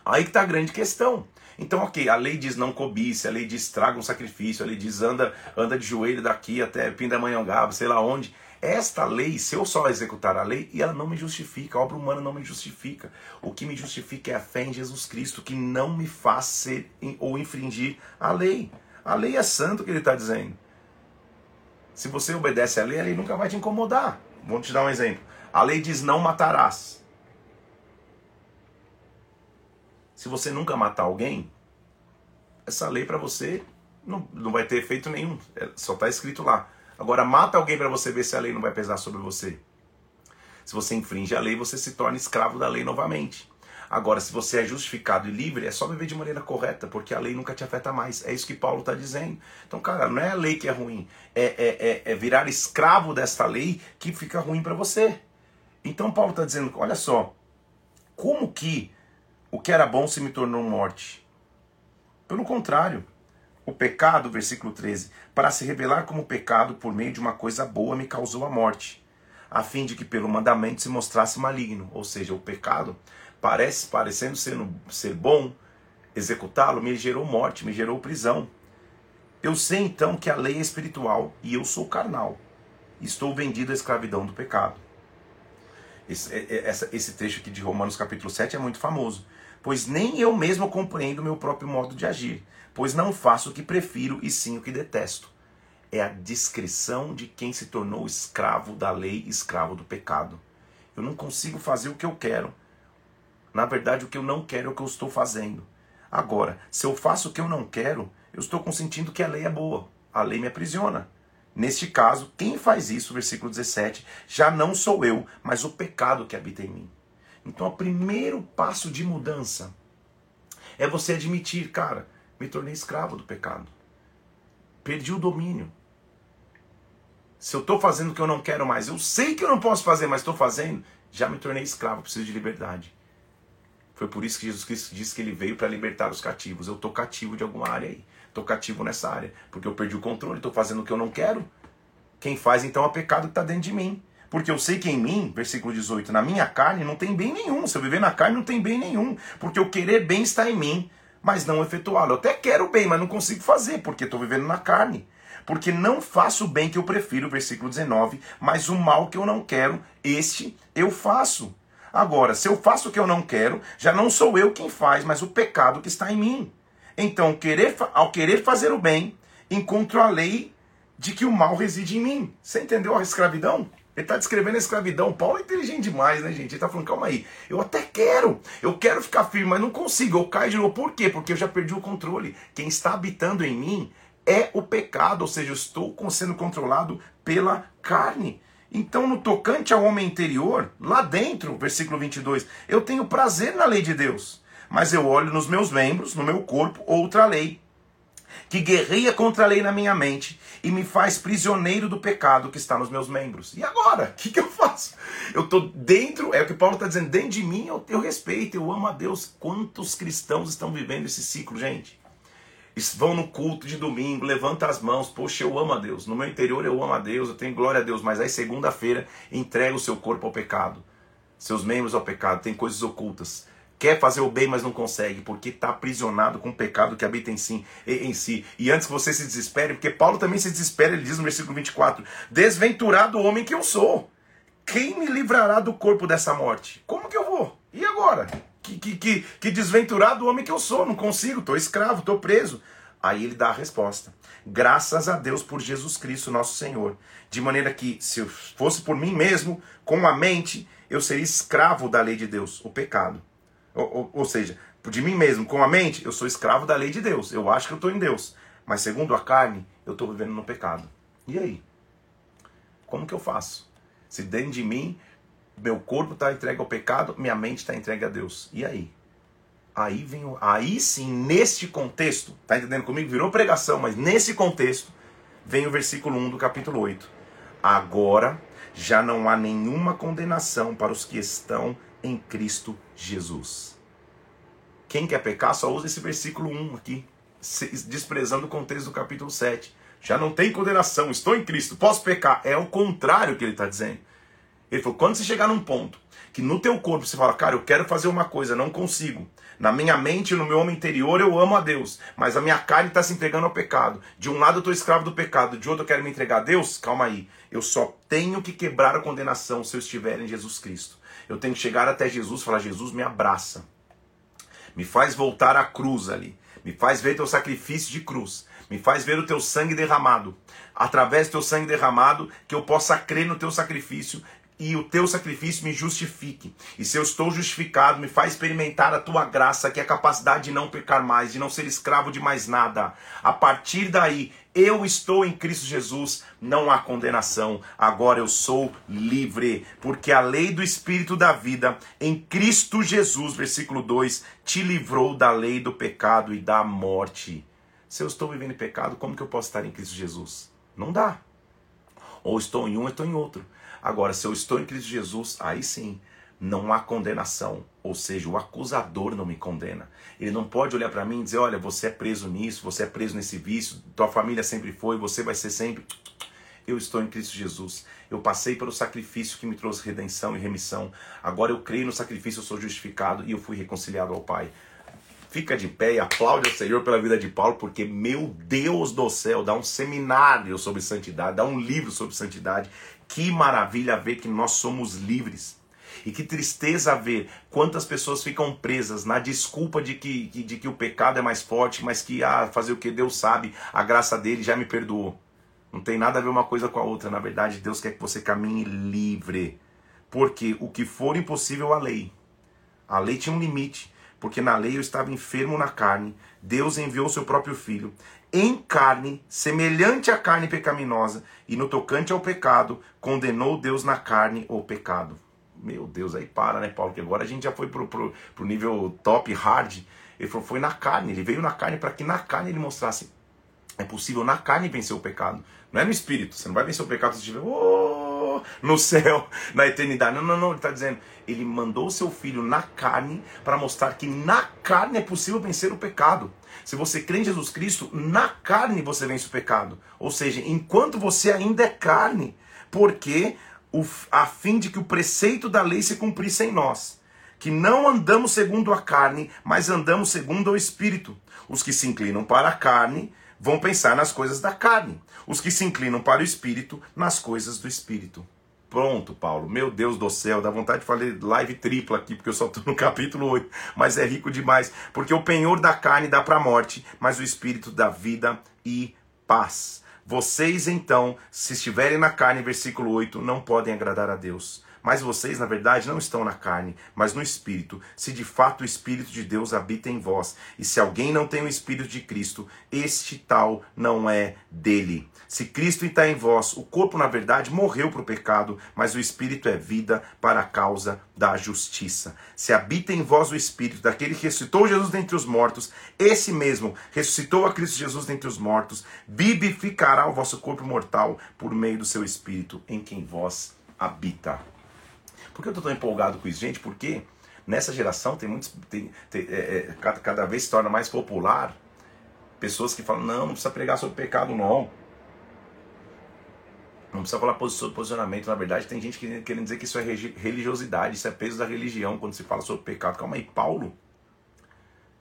Aí que está a grande questão. Então, ok, a lei diz não cobice, a lei diz traga um sacrifício, a lei diz anda, anda de joelho daqui até Pindamonhangaba, sei lá onde. Esta lei, se eu só executar a lei, e ela não me justifica, a obra humana não me justifica. O que me justifica é a fé em Jesus Cristo, que não me faz ser ou infringir a lei. A lei é santo que ele está dizendo. Se você obedece à lei, a lei nunca vai te incomodar. Vou te dar um exemplo. A lei diz não matarás. Se você nunca matar alguém, essa lei para você não, não vai ter efeito nenhum. É, só está escrito lá. Agora, mata alguém para você ver se a lei não vai pesar sobre você. Se você infringe a lei, você se torna escravo da lei novamente. Agora, se você é justificado e livre, é só viver de maneira correta, porque a lei nunca te afeta mais. É isso que Paulo está dizendo. Então, cara, não é a lei que é ruim, é, é, é, é virar escravo desta lei que fica ruim para você. Então, Paulo está dizendo: olha só, como que o que era bom se me tornou morte? Pelo contrário, o pecado, versículo 13, para se revelar como pecado por meio de uma coisa boa me causou a morte, a fim de que pelo mandamento se mostrasse maligno. Ou seja, o pecado parece parecendo ser, ser bom, executá-lo me gerou morte, me gerou prisão. Eu sei então que a lei é espiritual e eu sou carnal. Estou vendido à escravidão do pecado. Esse, é, é, esse trecho aqui de Romanos capítulo 7 é muito famoso pois nem eu mesmo compreendo o meu próprio modo de agir, pois não faço o que prefiro e sim o que detesto. É a descrição de quem se tornou escravo da lei, escravo do pecado. Eu não consigo fazer o que eu quero. Na verdade, o que eu não quero é o que eu estou fazendo. Agora, se eu faço o que eu não quero, eu estou consentindo que a lei é boa. A lei me aprisiona. Neste caso, quem faz isso, versículo 17, já não sou eu, mas o pecado que habita em mim. Então, o primeiro passo de mudança é você admitir, cara, me tornei escravo do pecado. Perdi o domínio. Se eu estou fazendo o que eu não quero mais, eu sei que eu não posso fazer, mas estou fazendo, já me tornei escravo, preciso de liberdade. Foi por isso que Jesus Cristo disse que ele veio para libertar os cativos. Eu estou cativo de alguma área aí. Estou cativo nessa área. Porque eu perdi o controle, estou fazendo o que eu não quero. Quem faz então é o pecado que está dentro de mim. Porque eu sei que em mim, versículo 18, na minha carne não tem bem nenhum. Se eu viver na carne não tem bem nenhum. Porque o querer bem está em mim, mas não efetuá-lo. Eu até quero bem, mas não consigo fazer, porque estou vivendo na carne. Porque não faço o bem que eu prefiro, versículo 19, mas o mal que eu não quero, este eu faço. Agora, se eu faço o que eu não quero, já não sou eu quem faz, mas o pecado que está em mim. Então, querer, ao querer fazer o bem, encontro a lei de que o mal reside em mim. Você entendeu a escravidão? Ele está descrevendo a escravidão. Paulo é inteligente demais, né, gente? Ele está falando, calma aí, eu até quero, eu quero ficar firme, mas não consigo, eu caio de novo. Por quê? Porque eu já perdi o controle. Quem está habitando em mim é o pecado, ou seja, eu estou sendo controlado pela carne. Então, no tocante ao homem interior, lá dentro, versículo 22, eu tenho prazer na lei de Deus, mas eu olho nos meus membros, no meu corpo, outra lei que guerreia contra a lei na minha mente e me faz prisioneiro do pecado que está nos meus membros. E agora? O que, que eu faço? Eu estou dentro, é o que Paulo está dizendo, dentro de mim eu, eu respeito, eu amo a Deus. Quantos cristãos estão vivendo esse ciclo, gente? Vão no culto de domingo, levanta as mãos, poxa, eu amo a Deus. No meu interior eu amo a Deus, eu tenho glória a Deus, mas aí segunda-feira entrega o seu corpo ao pecado, seus membros ao pecado, tem coisas ocultas quer fazer o bem, mas não consegue, porque está aprisionado com o pecado que habita em si, em si. E antes que você se desespere, porque Paulo também se desespera, ele diz no versículo 24: Desventurado homem que eu sou, quem me livrará do corpo dessa morte? Como que eu vou? E agora? Que, que, que, que desventurado homem que eu sou, não consigo, estou escravo, estou preso. Aí ele dá a resposta. Graças a Deus por Jesus Cristo, nosso Senhor. De maneira que, se fosse por mim mesmo, com a mente, eu seria escravo da lei de Deus, o pecado. Ou, ou, seja, de mim mesmo, com a mente, eu sou escravo da lei de Deus. Eu acho que eu estou em Deus. Mas segundo a carne, eu estou vivendo no pecado. E aí? Como que eu faço? Se dentro de mim, meu corpo está entregue ao pecado, minha mente está entregue a Deus. E aí? Aí vem aí sim, neste contexto, tá entendendo comigo? Virou pregação, mas nesse contexto vem o versículo 1 do capítulo 8. Agora já não há nenhuma condenação para os que estão em Cristo Jesus. Quem quer pecar só usa esse versículo 1 aqui, desprezando o contexto do capítulo 7. Já não tem condenação, estou em Cristo, posso pecar. É o contrário que ele está dizendo. Ele falou: quando você chegar num ponto que no teu corpo você fala, cara, eu quero fazer uma coisa, não consigo. Na minha mente, no meu homem interior, eu amo a Deus, mas a minha carne está se entregando ao pecado. De um lado eu estou escravo do pecado, de outro eu quero me entregar a Deus. Calma aí, eu só tenho que quebrar a condenação se eu estiver em Jesus Cristo. Eu tenho que chegar até Jesus e falar: Jesus, me abraça. Me faz voltar à cruz ali. Me faz ver teu sacrifício de cruz. Me faz ver o teu sangue derramado. Através do teu sangue derramado, que eu possa crer no teu sacrifício e o teu sacrifício me justifique. E se eu estou justificado, me faz experimentar a tua graça, que é a capacidade de não pecar mais, de não ser escravo de mais nada. A partir daí, eu estou em Cristo Jesus, não há condenação. Agora eu sou livre, porque a lei do Espírito da vida em Cristo Jesus, versículo 2, te livrou da lei do pecado e da morte. Se eu estou vivendo em pecado, como que eu posso estar em Cristo Jesus? Não dá. Ou estou em um, ou estou em outro. Agora, se eu estou em Cristo Jesus, aí sim, não há condenação. Ou seja, o acusador não me condena. Ele não pode olhar para mim e dizer: olha, você é preso nisso, você é preso nesse vício, tua família sempre foi, você vai ser sempre. Eu estou em Cristo Jesus. Eu passei pelo sacrifício que me trouxe redenção e remissão. Agora eu creio no sacrifício, eu sou justificado e eu fui reconciliado ao Pai. Fica de pé e aplaude ao Senhor pela vida de Paulo, porque, meu Deus do céu, dá um seminário sobre santidade, dá um livro sobre santidade. Que maravilha ver que nós somos livres. E que tristeza ver quantas pessoas ficam presas na desculpa de que, de que o pecado é mais forte, mas que, ah, fazer o que Deus sabe, a graça dele já me perdoou. Não tem nada a ver uma coisa com a outra. Na verdade, Deus quer que você caminhe livre. Porque o que for impossível à lei, a lei tinha um limite porque na lei eu estava enfermo na carne. Deus enviou seu próprio filho em carne, semelhante à carne pecaminosa, e no tocante ao pecado, condenou Deus na carne o pecado. Meu Deus, aí para, né, Paulo? Que agora a gente já foi pro, pro, pro nível top, hard. Ele falou, foi na carne. Ele veio na carne para que na carne ele mostrasse. É possível na carne vencer o pecado. Não é no espírito. Você não vai vencer o pecado se estiver. Oh! no céu, na eternidade. Não, não, não. Ele está dizendo, ele mandou o seu filho na carne para mostrar que na carne é possível vencer o pecado. Se você crê em Jesus Cristo, na carne você vence o pecado. Ou seja, enquanto você ainda é carne, porque a fim de que o preceito da lei se cumprisse em nós, que não andamos segundo a carne, mas andamos segundo o Espírito. Os que se inclinam para a carne vão pensar nas coisas da carne, os que se inclinam para o espírito, nas coisas do espírito. Pronto, Paulo. Meu Deus do céu, dá vontade de fazer live tripla aqui, porque eu só estou no capítulo 8, mas é rico demais. Porque o penhor da carne dá para a morte, mas o espírito dá vida e paz. Vocês, então, se estiverem na carne, versículo 8, não podem agradar a Deus. Mas vocês, na verdade, não estão na carne, mas no Espírito, se de fato o Espírito de Deus habita em vós. E se alguém não tem o Espírito de Cristo, este tal não é dele. Se Cristo está em vós, o corpo, na verdade, morreu para o pecado, mas o Espírito é vida para a causa da justiça. Se habita em vós o Espírito daquele que ressuscitou Jesus dentre os mortos, esse mesmo ressuscitou a Cristo Jesus dentre os mortos, vivificará o vosso corpo mortal por meio do seu Espírito em quem vós habita. Por que eu estou tão empolgado com isso, gente? Porque nessa geração tem muitos. Tem, tem, é, é, cada, cada vez se torna mais popular pessoas que falam: não, não precisa pregar sobre pecado, não. Não precisa falar posicionamento. Na verdade, tem gente que querendo dizer que isso é religiosidade, isso é peso da religião quando se fala sobre pecado. Calma aí, Paulo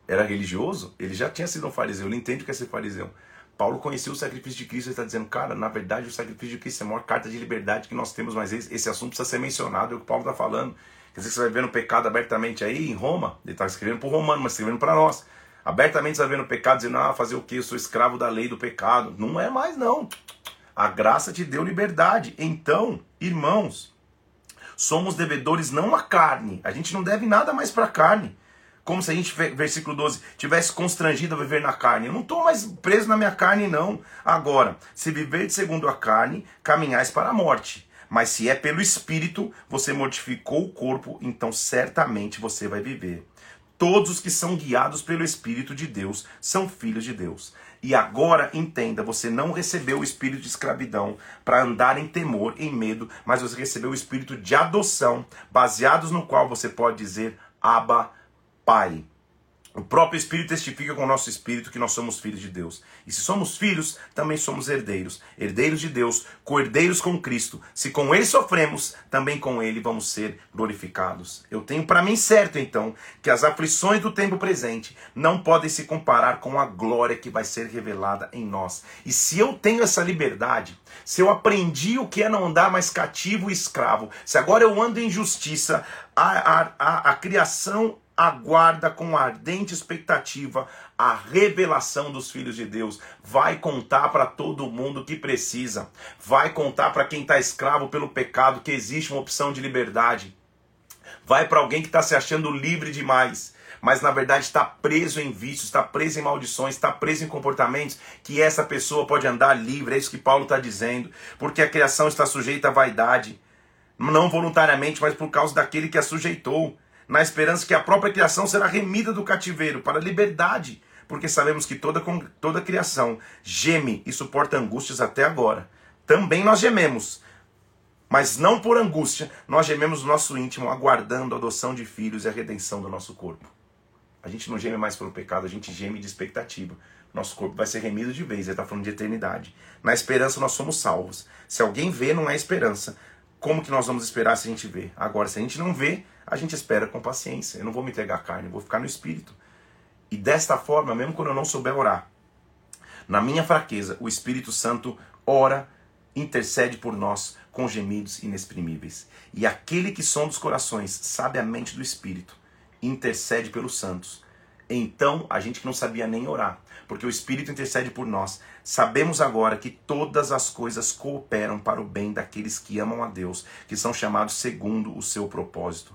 era religioso? Ele já tinha sido um fariseu, ele entende o que é ser fariseu. Paulo conheceu o sacrifício de Cristo e está dizendo, cara, na verdade o sacrifício de Cristo é a maior carta de liberdade que nós temos, mas esse, assunto precisa ser mencionado, é o que Paulo está falando. Quer dizer que você vai vendo pecado abertamente aí em Roma, ele está escrevendo para o romano, mas escrevendo para nós. Abertamente você vai vendo pecado, dizendo, ah, fazer o quê? Eu sou escravo da lei do pecado. Não é mais, não. A graça te deu liberdade. Então, irmãos, somos devedores não à carne. A gente não deve nada mais para a carne como se a gente, versículo 12, tivesse constrangido a viver na carne. Eu não estou mais preso na minha carne, não. Agora, se viver segundo a carne, caminhais para a morte. Mas se é pelo Espírito, você mortificou o corpo, então certamente você vai viver. Todos os que são guiados pelo Espírito de Deus são filhos de Deus. E agora entenda, você não recebeu o espírito de escravidão para andar em temor, em medo, mas você recebeu o espírito de adoção, baseados no qual você pode dizer Abba, Pai. O próprio Espírito testifica com o nosso espírito que nós somos filhos de Deus. E se somos filhos, também somos herdeiros. Herdeiros de Deus, co-herdeiros com Cristo. Se com Ele sofremos, também com Ele vamos ser glorificados. Eu tenho para mim certo, então, que as aflições do tempo presente não podem se comparar com a glória que vai ser revelada em nós. E se eu tenho essa liberdade, se eu aprendi o que é não andar mais cativo e escravo, se agora eu ando em justiça, a, a, a, a criação aguarda com ardente expectativa a revelação dos filhos de Deus. Vai contar para todo mundo que precisa. Vai contar para quem está escravo pelo pecado que existe uma opção de liberdade. Vai para alguém que está se achando livre demais, mas na verdade está preso em vícios, está preso em maldições, está preso em comportamentos que essa pessoa pode andar livre. É isso que Paulo está dizendo, porque a criação está sujeita à vaidade, não voluntariamente, mas por causa daquele que a sujeitou na esperança que a própria criação será remida do cativeiro para a liberdade, porque sabemos que toda, toda criação geme e suporta angústias até agora. Também nós gememos, mas não por angústia, nós gememos no nosso íntimo, aguardando a adoção de filhos e a redenção do nosso corpo. A gente não geme mais pelo pecado, a gente geme de expectativa. Nosso corpo vai ser remido de vez, ele está falando de eternidade. Na esperança nós somos salvos. Se alguém vê, não é esperança. Como que nós vamos esperar se a gente vê? Agora, se a gente não vê, a gente espera com paciência. Eu não vou me entregar carne, eu vou ficar no espírito. E desta forma, mesmo quando eu não souber orar, na minha fraqueza, o Espírito Santo ora, intercede por nós com gemidos inexprimíveis. E aquele que som dos corações sabe a mente do Espírito, intercede pelos santos. Então, a gente que não sabia nem orar, porque o Espírito intercede por nós, sabemos agora que todas as coisas cooperam para o bem daqueles que amam a Deus, que são chamados segundo o seu propósito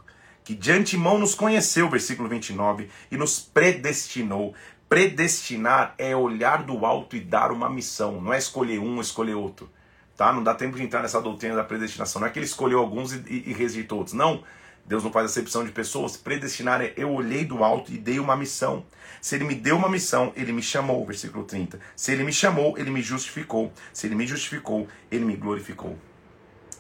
que de antemão nos conheceu, versículo 29, e nos predestinou. Predestinar é olhar do alto e dar uma missão, não é escolher um, escolher outro. Tá? Não dá tempo de entrar nessa doutrina da predestinação. Não é que ele escolheu alguns e, e, e rejeitou outros. Não. Deus não faz acepção de pessoas. Predestinar é eu olhei do alto e dei uma missão. Se ele me deu uma missão, ele me chamou, versículo 30. Se ele me chamou, ele me justificou. Se ele me justificou, ele me glorificou.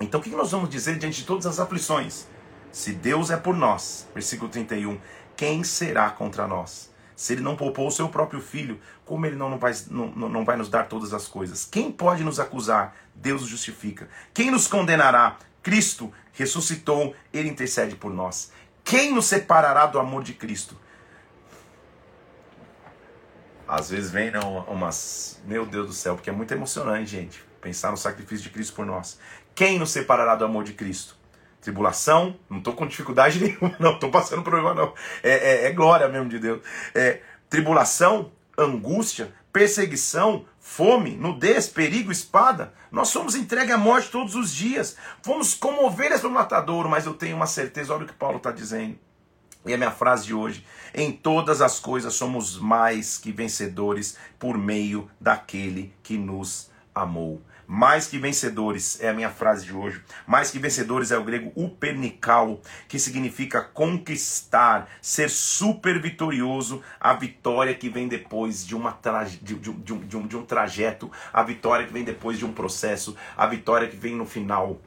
Então o que nós vamos dizer diante de todas as aflições? Se Deus é por nós, versículo 31, quem será contra nós? Se ele não poupou o seu próprio filho, como ele não, vai, não, não vai nos dar todas as coisas? Quem pode nos acusar? Deus justifica. Quem nos condenará? Cristo ressuscitou, ele intercede por nós. Quem nos separará do amor de Cristo? Às vezes vem não, umas. Meu Deus do céu, porque é muito emocionante, gente, pensar no sacrifício de Cristo por nós. Quem nos separará do amor de Cristo? Tribulação, não estou com dificuldade nenhuma, não, estou passando problema, não. É, é, é, glória mesmo de Deus. É, tribulação, angústia, perseguição, fome, nudez, perigo, espada. Nós somos entregues à morte todos os dias. Fomos como ovelhas no matadouro, mas eu tenho uma certeza, olha o que Paulo está dizendo. E a minha frase de hoje: em todas as coisas somos mais que vencedores por meio daquele que nos amou. Mais que vencedores é a minha frase de hoje. Mais que vencedores é o grego upernical, que significa conquistar, ser super vitorioso, a vitória que vem depois de, uma traje, de, de, de, um, de, um, de um trajeto, a vitória que vem depois de um processo, a vitória que vem no final.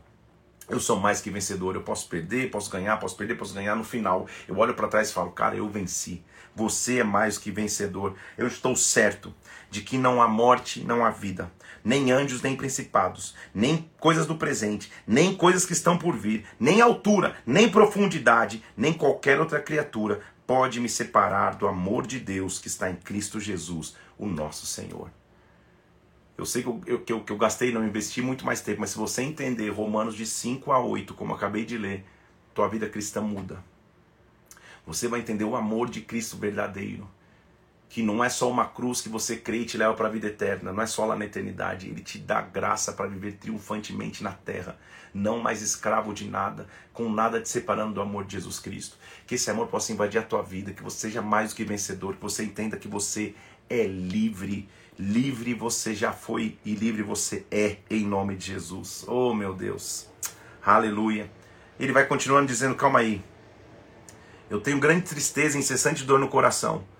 Eu sou mais que vencedor. Eu posso perder, posso ganhar, posso perder, posso ganhar. No final, eu olho para trás e falo, cara, eu venci. Você é mais que vencedor. Eu estou certo de que não há morte, não há vida nem anjos, nem principados, nem coisas do presente, nem coisas que estão por vir, nem altura, nem profundidade, nem qualquer outra criatura pode me separar do amor de Deus que está em Cristo Jesus, o nosso Senhor. Eu sei que eu, que eu, que eu gastei, não investi muito mais tempo, mas se você entender Romanos de 5 a 8, como eu acabei de ler, tua vida cristã muda. Você vai entender o amor de Cristo verdadeiro que não é só uma cruz que você crê e te leva para a vida eterna, não é só lá na eternidade, ele te dá graça para viver triunfantemente na terra, não mais escravo de nada, com nada te separando do amor de Jesus Cristo. Que esse amor possa invadir a tua vida, que você seja mais do que vencedor, que você entenda que você é livre. Livre você já foi e livre você é em nome de Jesus. Oh, meu Deus. Aleluia. Ele vai continuando dizendo: calma aí. Eu tenho grande tristeza incessante dor no coração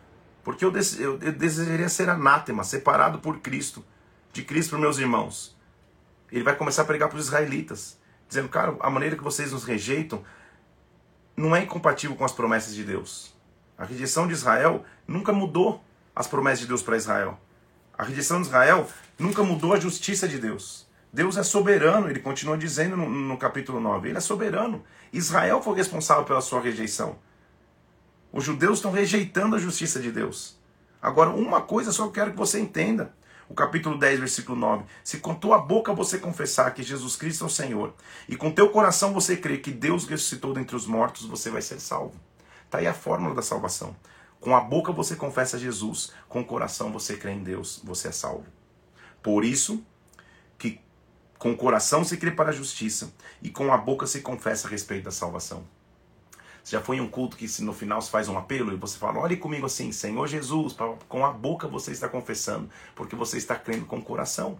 porque eu, eu, eu desejaria ser anátema, separado por Cristo, de Cristo para meus irmãos. Ele vai começar a pregar para os israelitas, dizendo, cara, a maneira que vocês nos rejeitam não é incompatível com as promessas de Deus. A rejeição de Israel nunca mudou as promessas de Deus para Israel. A rejeição de Israel nunca mudou a justiça de Deus. Deus é soberano, ele continua dizendo no, no capítulo 9. Ele é soberano. Israel foi responsável pela sua rejeição. Os judeus estão rejeitando a justiça de Deus. Agora, uma coisa só eu quero que você entenda. O capítulo 10, versículo 9. Se com tua boca você confessar que Jesus Cristo é o Senhor, e com teu coração você crer que Deus ressuscitou dentre os mortos, você vai ser salvo. Está aí a fórmula da salvação. Com a boca você confessa Jesus, com o coração você crê em Deus, você é salvo. Por isso que com o coração se crê para a justiça e com a boca se confessa a respeito da salvação. Você já foi em um culto que no final se faz um apelo e você fala, olhe comigo assim, Senhor Jesus, com a boca você está confessando, porque você está crendo com o coração.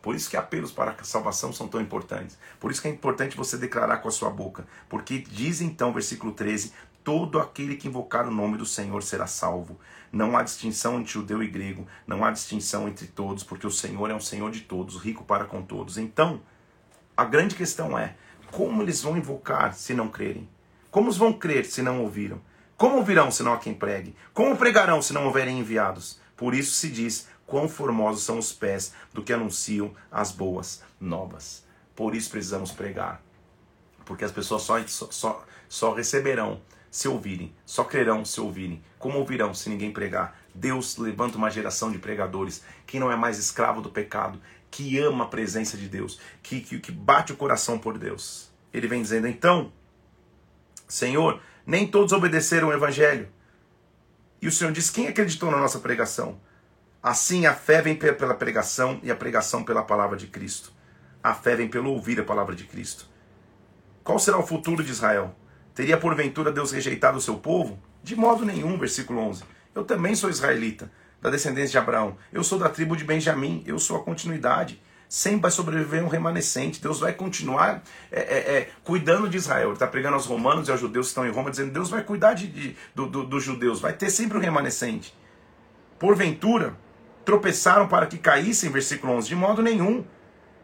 Por isso que apelos para a salvação são tão importantes. Por isso que é importante você declarar com a sua boca. Porque diz então, versículo 13: Todo aquele que invocar o nome do Senhor será salvo. Não há distinção entre judeu e grego, não há distinção entre todos, porque o Senhor é um Senhor de todos, rico para com todos. Então, a grande questão é: como eles vão invocar se não crerem? Como vão crer se não ouviram? Como ouvirão se não há quem pregue? Como pregarão se não houverem enviados? Por isso se diz: quão formosos são os pés do que anunciam as boas novas. Por isso precisamos pregar. Porque as pessoas só, só, só receberão se ouvirem, só crerão se ouvirem. Como ouvirão se ninguém pregar? Deus levanta uma geração de pregadores que não é mais escravo do pecado, que ama a presença de Deus, que, que, que bate o coração por Deus. Ele vem dizendo: então, Senhor, nem todos obedeceram o evangelho. E o Senhor diz: quem acreditou na nossa pregação? Assim a fé vem pela pregação e a pregação pela palavra de Cristo. A fé vem pelo ouvir a palavra de Cristo. Qual será o futuro de Israel? Teria porventura Deus rejeitado o seu povo? De modo nenhum, versículo 11. Eu também sou israelita, da descendência de Abraão. Eu sou da tribo de Benjamim, eu sou a continuidade. Sempre vai sobreviver um remanescente. Deus vai continuar é, é, é, cuidando de Israel. Ele está pregando aos romanos e aos judeus que estão em Roma, dizendo: Deus vai cuidar de, de do, do, dos judeus, vai ter sempre um remanescente. Porventura, tropeçaram para que caíssem, versículo 11, de modo nenhum.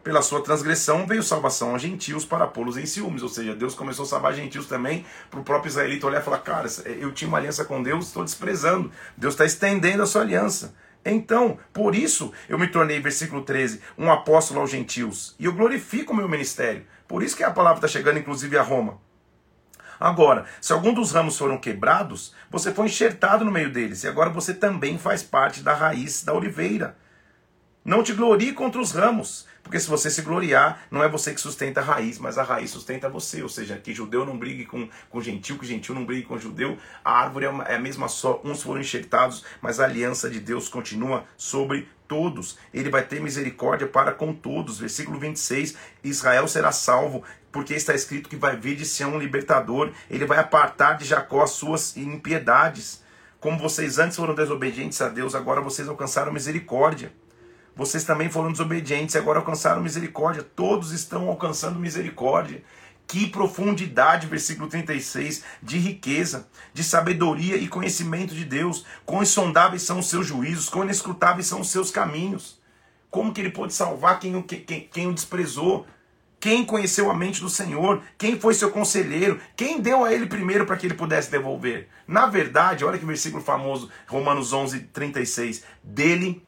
Pela sua transgressão veio salvação aos gentios para pô-los em ciúmes. Ou seja, Deus começou a salvar gentios também para o próprio israelita olhar e falar: Cara, eu tinha uma aliança com Deus, estou desprezando. Deus está estendendo a sua aliança. Então, por isso eu me tornei, versículo 13, um apóstolo aos gentios. E eu glorifico o meu ministério. Por isso que a palavra está chegando, inclusive, a Roma. Agora, se algum dos ramos foram quebrados, você foi enxertado no meio deles, e agora você também faz parte da raiz da oliveira. Não te glorie contra os ramos, porque se você se gloriar, não é você que sustenta a raiz, mas a raiz sustenta você. Ou seja, que judeu não brigue com, com gentil, que gentil não brigue com judeu. A árvore é, uma, é a mesma só, uns foram enxertados, mas a aliança de Deus continua sobre todos. Ele vai ter misericórdia para com todos. Versículo 26: Israel será salvo, porque está escrito que vai vir de Sião um libertador. Ele vai apartar de Jacó as suas impiedades. Como vocês antes foram desobedientes a Deus, agora vocês alcançaram misericórdia. Vocês também foram desobedientes e agora alcançaram misericórdia. Todos estão alcançando misericórdia. Que profundidade, versículo 36, de riqueza, de sabedoria e conhecimento de Deus. Quão insondáveis são os seus juízos, quão inescrutáveis são os seus caminhos. Como que ele pode salvar quem, quem, quem o desprezou? Quem conheceu a mente do Senhor? Quem foi seu conselheiro? Quem deu a ele primeiro para que ele pudesse devolver? Na verdade, olha que versículo famoso, Romanos 11, 36. Dele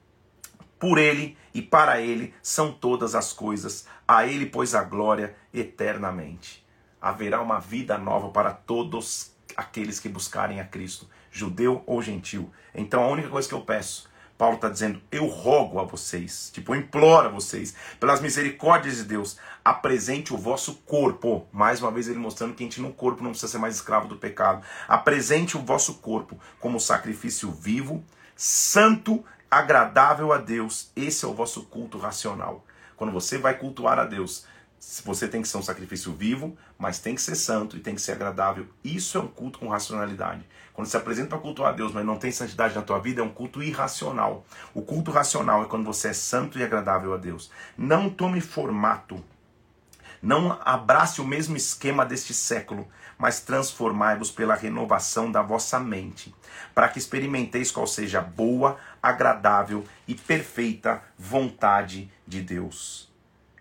por ele e para ele são todas as coisas. A ele, pois, a glória eternamente. Haverá uma vida nova para todos aqueles que buscarem a Cristo, judeu ou gentil. Então a única coisa que eu peço, Paulo está dizendo, eu rogo a vocês, tipo, eu imploro a vocês, pelas misericórdias de Deus, apresente o vosso corpo. Mais uma vez ele mostrando que a gente no corpo não precisa ser mais escravo do pecado. Apresente o vosso corpo como sacrifício vivo, santo agradável a Deus. Esse é o vosso culto racional. Quando você vai cultuar a Deus, você tem que ser um sacrifício vivo, mas tem que ser santo e tem que ser agradável. Isso é um culto com racionalidade. Quando você apresenta para cultuar a Deus, mas não tem santidade na tua vida, é um culto irracional. O culto racional é quando você é santo e agradável a Deus. Não tome formato. Não abrace o mesmo esquema deste século, mas transformai-vos pela renovação da vossa mente, para que experimenteis qual seja boa, agradável e perfeita vontade de Deus.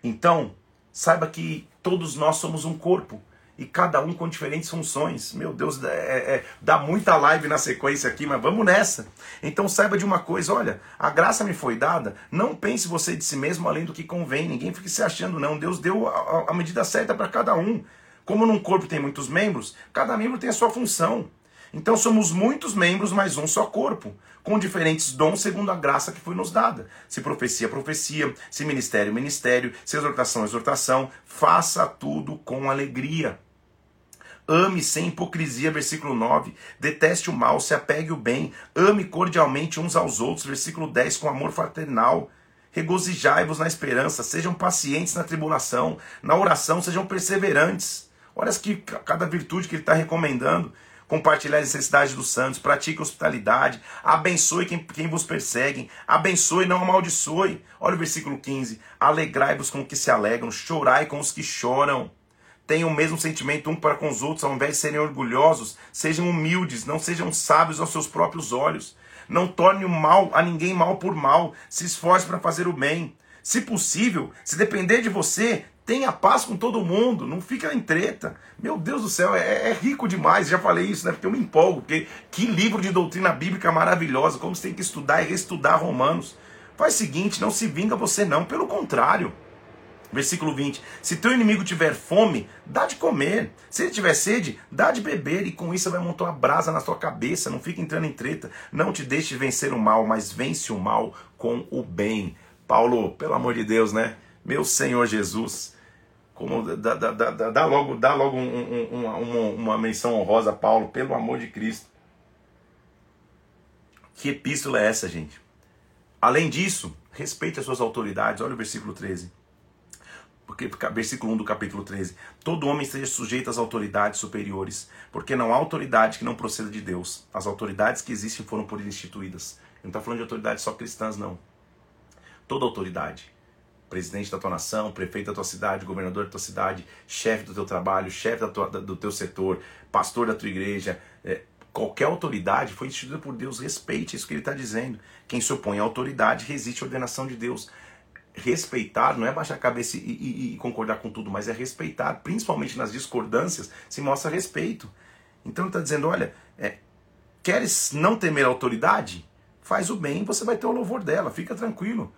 Então, saiba que todos nós somos um corpo e cada um com diferentes funções. Meu Deus, é, é, dá muita live na sequência aqui, mas vamos nessa. Então saiba de uma coisa: olha, a graça me foi dada. Não pense você de si mesmo além do que convém. Ninguém fique se achando, não. Deus deu a, a medida certa para cada um. Como num corpo tem muitos membros, cada membro tem a sua função. Então somos muitos membros, mas um só corpo, com diferentes dons segundo a graça que foi nos dada. Se profecia, profecia, se ministério, ministério, se exortação, exortação, faça tudo com alegria. ame sem hipocrisia, versículo 9, deteste o mal, se apegue o bem, ame cordialmente uns aos outros, versículo 10, com amor fraternal. Regozijai-vos na esperança, sejam pacientes na tribulação, na oração sejam perseverantes. Olha que cada virtude que ele está recomendando. Compartilhar as necessidades dos santos, pratique hospitalidade, abençoe quem, quem vos persegue, abençoe, não amaldiçoe. Olha o versículo 15: Alegrai-vos com os que se alegram, chorai com os que choram. Tenham o mesmo sentimento um para com os outros, ao invés de serem orgulhosos, sejam humildes, não sejam sábios aos seus próprios olhos. Não torne o mal a ninguém mal por mal. Se esforce para fazer o bem. Se possível, se depender de você, tenha paz com todo mundo. Não fica em treta. Meu Deus do céu, é, é rico demais. Já falei isso, né? Porque eu me empolgo. Porque que livro de doutrina bíblica maravilhosa. Como você tem que estudar e reestudar Romanos. Faz o seguinte: não se vinga você, não. Pelo contrário. Versículo 20: Se teu inimigo tiver fome, dá de comer. Se ele tiver sede, dá de beber. E com isso vai montar uma brasa na sua cabeça. Não fica entrando em treta. Não te deixe vencer o mal, mas vence o mal com o bem. Paulo, pelo amor de Deus, né? Meu Senhor Jesus. Como dá, dá, dá, dá logo, dá logo um, um, uma, uma menção honrosa a Paulo, pelo amor de Cristo. Que epístola é essa, gente? Além disso, respeite as suas autoridades. Olha o versículo 13 porque versículo 1 do capítulo 13, todo homem esteja sujeito às autoridades superiores, porque não há autoridade que não proceda de Deus. As autoridades que existem foram por ele instituídas. Não está falando de autoridades só cristãs, não. Toda autoridade. Presidente da tua nação, prefeito da tua cidade, governador da tua cidade, chefe do teu trabalho, chefe do teu setor, pastor da tua igreja, é, qualquer autoridade foi instituída por Deus. Respeite isso que ele está dizendo. Quem se opõe à autoridade resiste à ordenação de Deus respeitar, não é baixar a cabeça e, e, e, concordar com tudo, mas é respeitar, principalmente nas discordâncias, se mostra respeito. Então ele está dizendo: olha, é, queres não temer a autoridade? Faz o bem, você vai ter o louvor dela, fica tranquilo.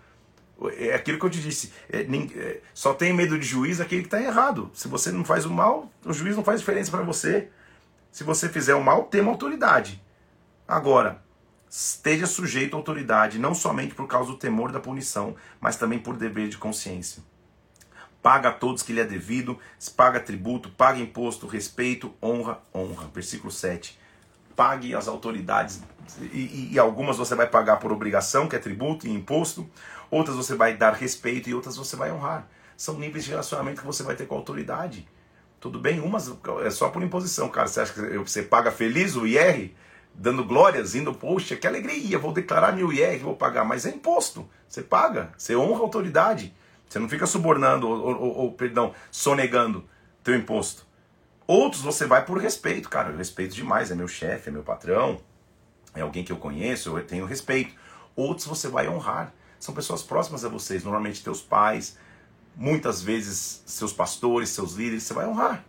É aquilo que eu te disse: é, é, só tem medo de juiz aquele que está errado. Se você não faz o mal, o juiz não faz diferença para você. Se você fizer o mal, tem uma autoridade. Agora, esteja sujeito à autoridade, não somente por causa do temor da punição, mas também por dever de consciência. Paga a todos que lhe é devido, paga tributo, paga imposto, respeito, honra, honra. Versículo 7. Pague as autoridades, e, e algumas você vai pagar por obrigação, que é tributo e imposto, outras você vai dar respeito e outras você vai honrar. São níveis de relacionamento que você vai ter com a autoridade. Tudo bem, umas é só por imposição, cara. Você acha que você paga feliz o IR? dando glórias, indo, poxa, que alegria, vou declarar meu IR, vou pagar. Mas é imposto, você paga, você honra a autoridade. Você não fica subornando ou, ou, ou perdão, sonegando teu imposto. Outros você vai por respeito, cara, eu respeito demais, é meu chefe, é meu patrão, é alguém que eu conheço, eu tenho respeito. Outros você vai honrar, são pessoas próximas a vocês, normalmente teus pais, muitas vezes seus pastores, seus líderes, você vai honrar.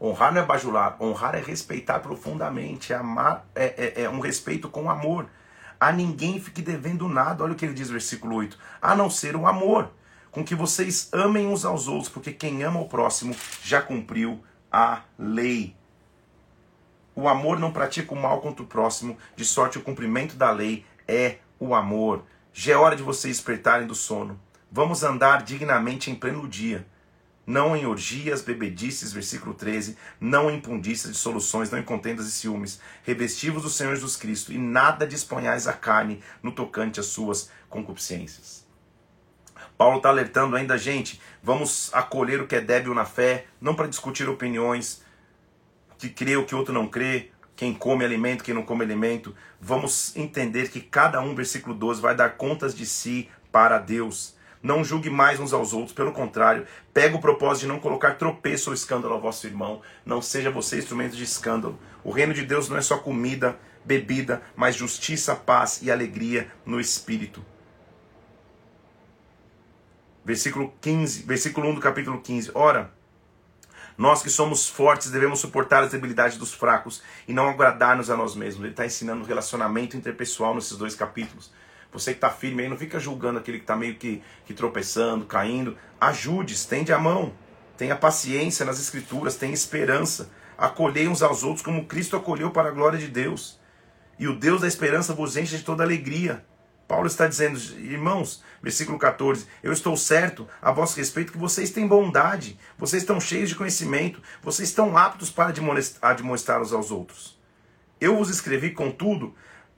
Honrar não é bajular, honrar é respeitar profundamente, é amar é, é, é um respeito com amor. A ninguém fique devendo nada, olha o que ele diz no versículo 8, a não ser o amor, com que vocês amem uns aos outros, porque quem ama o próximo já cumpriu a lei. O amor não pratica o mal contra o próximo, de sorte o cumprimento da lei é o amor. Já é hora de vocês despertarem do sono. Vamos andar dignamente em pleno dia não em orgias, bebedices, versículo 13, não em pundícias, dissoluções, não em contendas e ciúmes, revestivos do Senhor Jesus Cristo, e nada disponhais a carne no tocante às suas concupiscências. Paulo está alertando ainda, gente, vamos acolher o que é débil na fé, não para discutir opiniões, que crê o que outro não crê, quem come alimento, quem não come alimento. Vamos entender que cada um, versículo 12, vai dar contas de si para Deus. Não julgue mais uns aos outros, pelo contrário, pega o propósito de não colocar tropeço ou escândalo ao vosso irmão. Não seja você instrumento de escândalo. O reino de Deus não é só comida, bebida, mas justiça, paz e alegria no espírito. Versículo 15, versículo 1 do capítulo 15. Ora, nós que somos fortes devemos suportar as debilidades dos fracos e não agradar-nos a nós mesmos. Ele está ensinando o relacionamento interpessoal nesses dois capítulos. Você que está firme aí, não fica julgando aquele que está meio que, que tropeçando, caindo. Ajude, estende a mão. Tenha paciência nas escrituras, tenha esperança. Acolhei uns aos outros como Cristo acolheu para a glória de Deus. E o Deus da esperança vos enche de toda alegria Paulo está dizendo, irmãos, versículo 14: Eu estou certo a vosso respeito que vocês têm bondade, vocês estão cheios de conhecimento, vocês estão aptos para admoestar uns aos outros. Eu vos escrevi, contudo,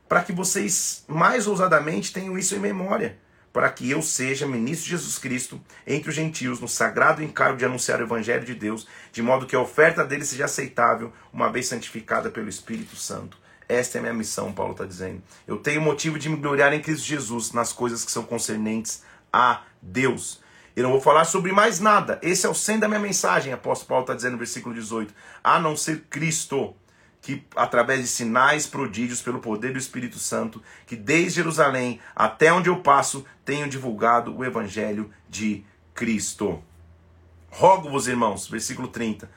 para que vocês mais ousadamente tenham isso em memória, para que eu seja ministro de Jesus Cristo entre os gentios no sagrado encargo de anunciar o evangelho de Deus, de modo que a oferta dele seja aceitável, uma vez santificada pelo Espírito Santo. Esta é a minha missão, Paulo está dizendo. Eu tenho motivo de me gloriar em Cristo Jesus nas coisas que são concernentes a Deus. Eu não vou falar sobre mais nada. Esse é o centro da minha mensagem, apóstolo Paulo está dizendo no versículo 18. A não ser Cristo, que através de sinais, prodígios, pelo poder do Espírito Santo, que desde Jerusalém até onde eu passo, tenho divulgado o evangelho de Cristo. Rogo-vos, irmãos, versículo 30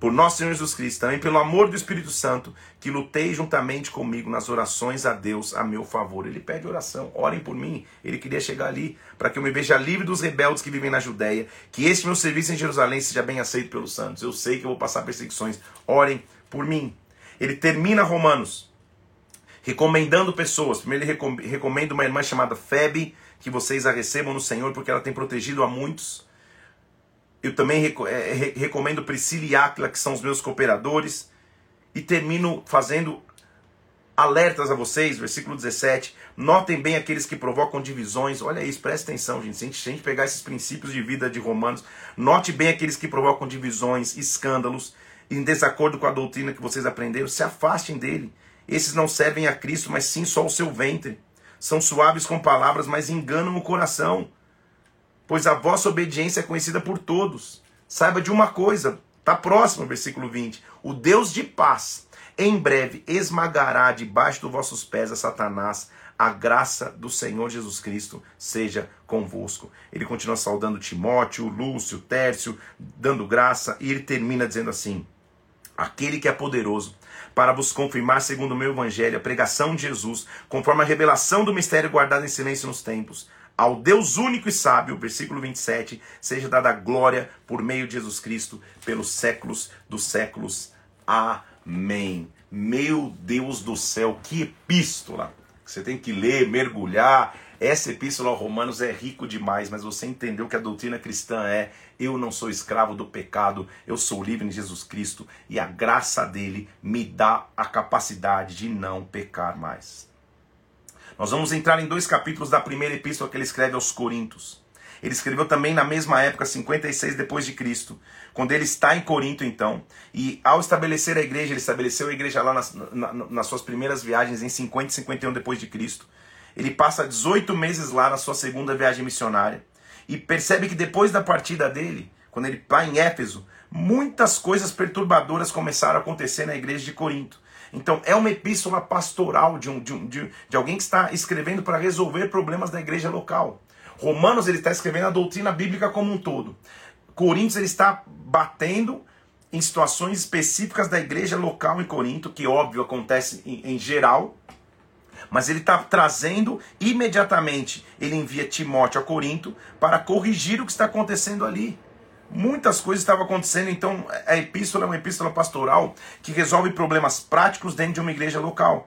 por nosso Senhor Jesus Cristo, também pelo amor do Espírito Santo, que lutei juntamente comigo nas orações a Deus a meu favor. Ele pede oração, orem por mim. Ele queria chegar ali para que eu me veja livre dos rebeldes que vivem na Judéia, que este meu serviço em Jerusalém seja bem aceito pelos santos. Eu sei que eu vou passar perseguições, orem por mim. Ele termina Romanos recomendando pessoas. Primeiro ele recomenda uma irmã chamada Febe, que vocês a recebam no Senhor, porque ela tem protegido a muitos. Eu também é, recomendo Priscila e Áquila, que são os meus cooperadores. E termino fazendo alertas a vocês, versículo 17. Notem bem aqueles que provocam divisões. Olha isso, presta atenção, gente. Se a gente, se a gente pegar esses princípios de vida de Romanos, note bem aqueles que provocam divisões, escândalos, em desacordo com a doutrina que vocês aprenderam. Se afastem dele. Esses não servem a Cristo, mas sim só o seu ventre. São suaves com palavras, mas enganam o coração pois a vossa obediência é conhecida por todos. Saiba de uma coisa, está próximo, versículo 20: o Deus de paz em breve esmagará debaixo dos vossos pés a Satanás. A graça do Senhor Jesus Cristo seja convosco. Ele continua saudando Timóteo, Lúcio, Tércio, dando graça, e ele termina dizendo assim: Aquele que é poderoso para vos confirmar, segundo o meu evangelho, a pregação de Jesus, conforme a revelação do mistério guardado em silêncio nos tempos ao Deus único e sábio, versículo 27, seja dada glória por meio de Jesus Cristo pelos séculos dos séculos. Amém. Meu Deus do céu, que epístola! Você tem que ler, mergulhar. Essa epístola aos Romanos é rico demais, mas você entendeu que a doutrina cristã é: eu não sou escravo do pecado, eu sou livre em Jesus Cristo e a graça dele me dá a capacidade de não pecar mais. Nós vamos entrar em dois capítulos da primeira epístola que ele escreve aos Coríntios. Ele escreveu também na mesma época, 56 depois de Cristo, quando ele está em Corinto então, e ao estabelecer a igreja, ele estabeleceu a igreja lá nas, na, nas suas primeiras viagens em 50 e 51 depois de Cristo. Ele passa 18 meses lá na sua segunda viagem missionária e percebe que depois da partida dele, quando ele está em Éfeso, muitas coisas perturbadoras começaram a acontecer na igreja de Corinto. Então, é uma epístola pastoral de, um, de, um, de, de alguém que está escrevendo para resolver problemas da igreja local. Romanos, ele está escrevendo a doutrina bíblica como um todo. Coríntios, ele está batendo em situações específicas da igreja local em Corinto, que óbvio acontece em, em geral, mas ele está trazendo imediatamente, ele envia Timóteo a Corinto para corrigir o que está acontecendo ali. Muitas coisas estavam acontecendo, então a epístola é uma epístola pastoral que resolve problemas práticos dentro de uma igreja local.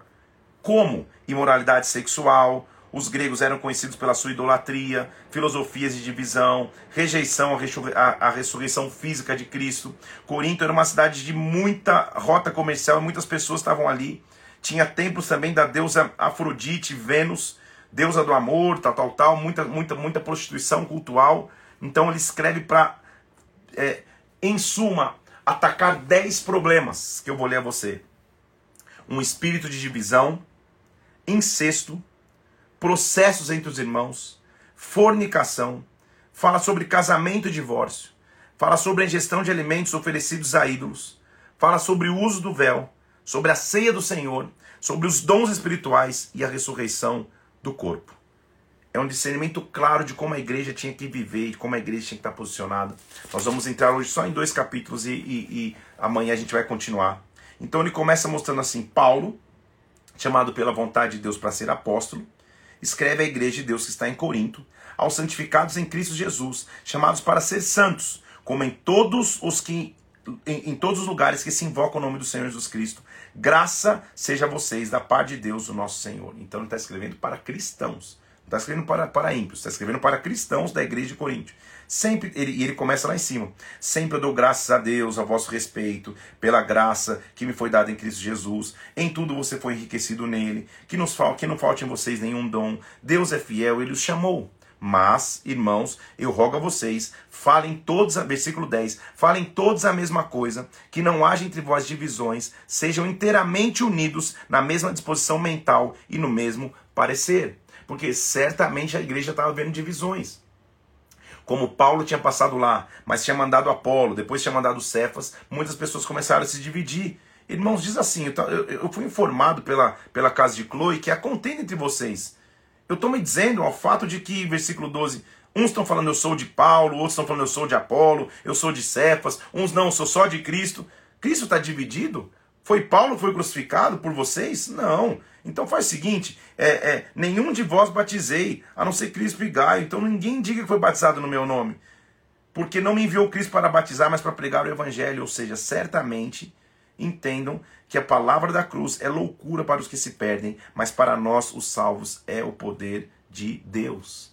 Como imoralidade sexual, os gregos eram conhecidos pela sua idolatria, filosofias de divisão, rejeição à, ressurreição física de Cristo. Corinto era uma cidade de muita rota comercial, muitas pessoas estavam ali. Tinha templos também da deusa Afrodite, Vênus, deusa do amor, tal, tal, tal, muita, muita, muita prostituição cultural. Então ele escreve para é, em suma, atacar 10 problemas que eu vou ler a você: um espírito de divisão, incesto, processos entre os irmãos, fornicação, fala sobre casamento e divórcio, fala sobre a ingestão de alimentos oferecidos a ídolos, fala sobre o uso do véu, sobre a ceia do Senhor, sobre os dons espirituais e a ressurreição do corpo é um discernimento claro de como a igreja tinha que viver, de como a igreja tinha que estar posicionada. Nós vamos entrar hoje só em dois capítulos e, e, e amanhã a gente vai continuar. Então ele começa mostrando assim: Paulo, chamado pela vontade de Deus para ser apóstolo, escreve à igreja de Deus que está em Corinto, aos santificados em Cristo Jesus, chamados para ser santos, como em todos os que em, em, todos os lugares que se invoca o nome do Senhor Jesus Cristo. Graça seja a vocês da parte de Deus, o nosso Senhor. Então ele está escrevendo para cristãos. Está escrevendo para, para ímpios, está escrevendo para cristãos da igreja de Corinto. Sempre, ele, ele começa lá em cima. Sempre eu dou graças a Deus a vosso respeito, pela graça que me foi dada em Cristo Jesus. Em tudo você foi enriquecido nele. Que, nos, que não falte em vocês nenhum dom. Deus é fiel, ele os chamou mas, irmãos, eu rogo a vocês, falem todos, versículo 10, falem todos a mesma coisa, que não haja entre vós divisões, sejam inteiramente unidos na mesma disposição mental e no mesmo parecer. Porque certamente a igreja estava vendo divisões. Como Paulo tinha passado lá, mas tinha mandado Apolo, depois tinha mandado Cefas, muitas pessoas começaram a se dividir. Irmãos, diz assim: eu, eu fui informado pela, pela casa de Chloe que há contenda entre vocês. Eu estou me dizendo ao fato de que, versículo 12, uns estão falando eu sou de Paulo, outros estão falando eu sou de Apolo, eu sou de Cefas, uns não, eu sou só de Cristo. Cristo está dividido? Foi Paulo que foi crucificado por vocês? Não. Então faz o seguinte: é, é, nenhum de vós batizei, a não ser Cristo e Gaio. Então ninguém diga que foi batizado no meu nome. Porque não me enviou Cristo para batizar, mas para pregar o evangelho. Ou seja, certamente entendam que a palavra da cruz é loucura para os que se perdem, mas para nós, os salvos, é o poder de Deus.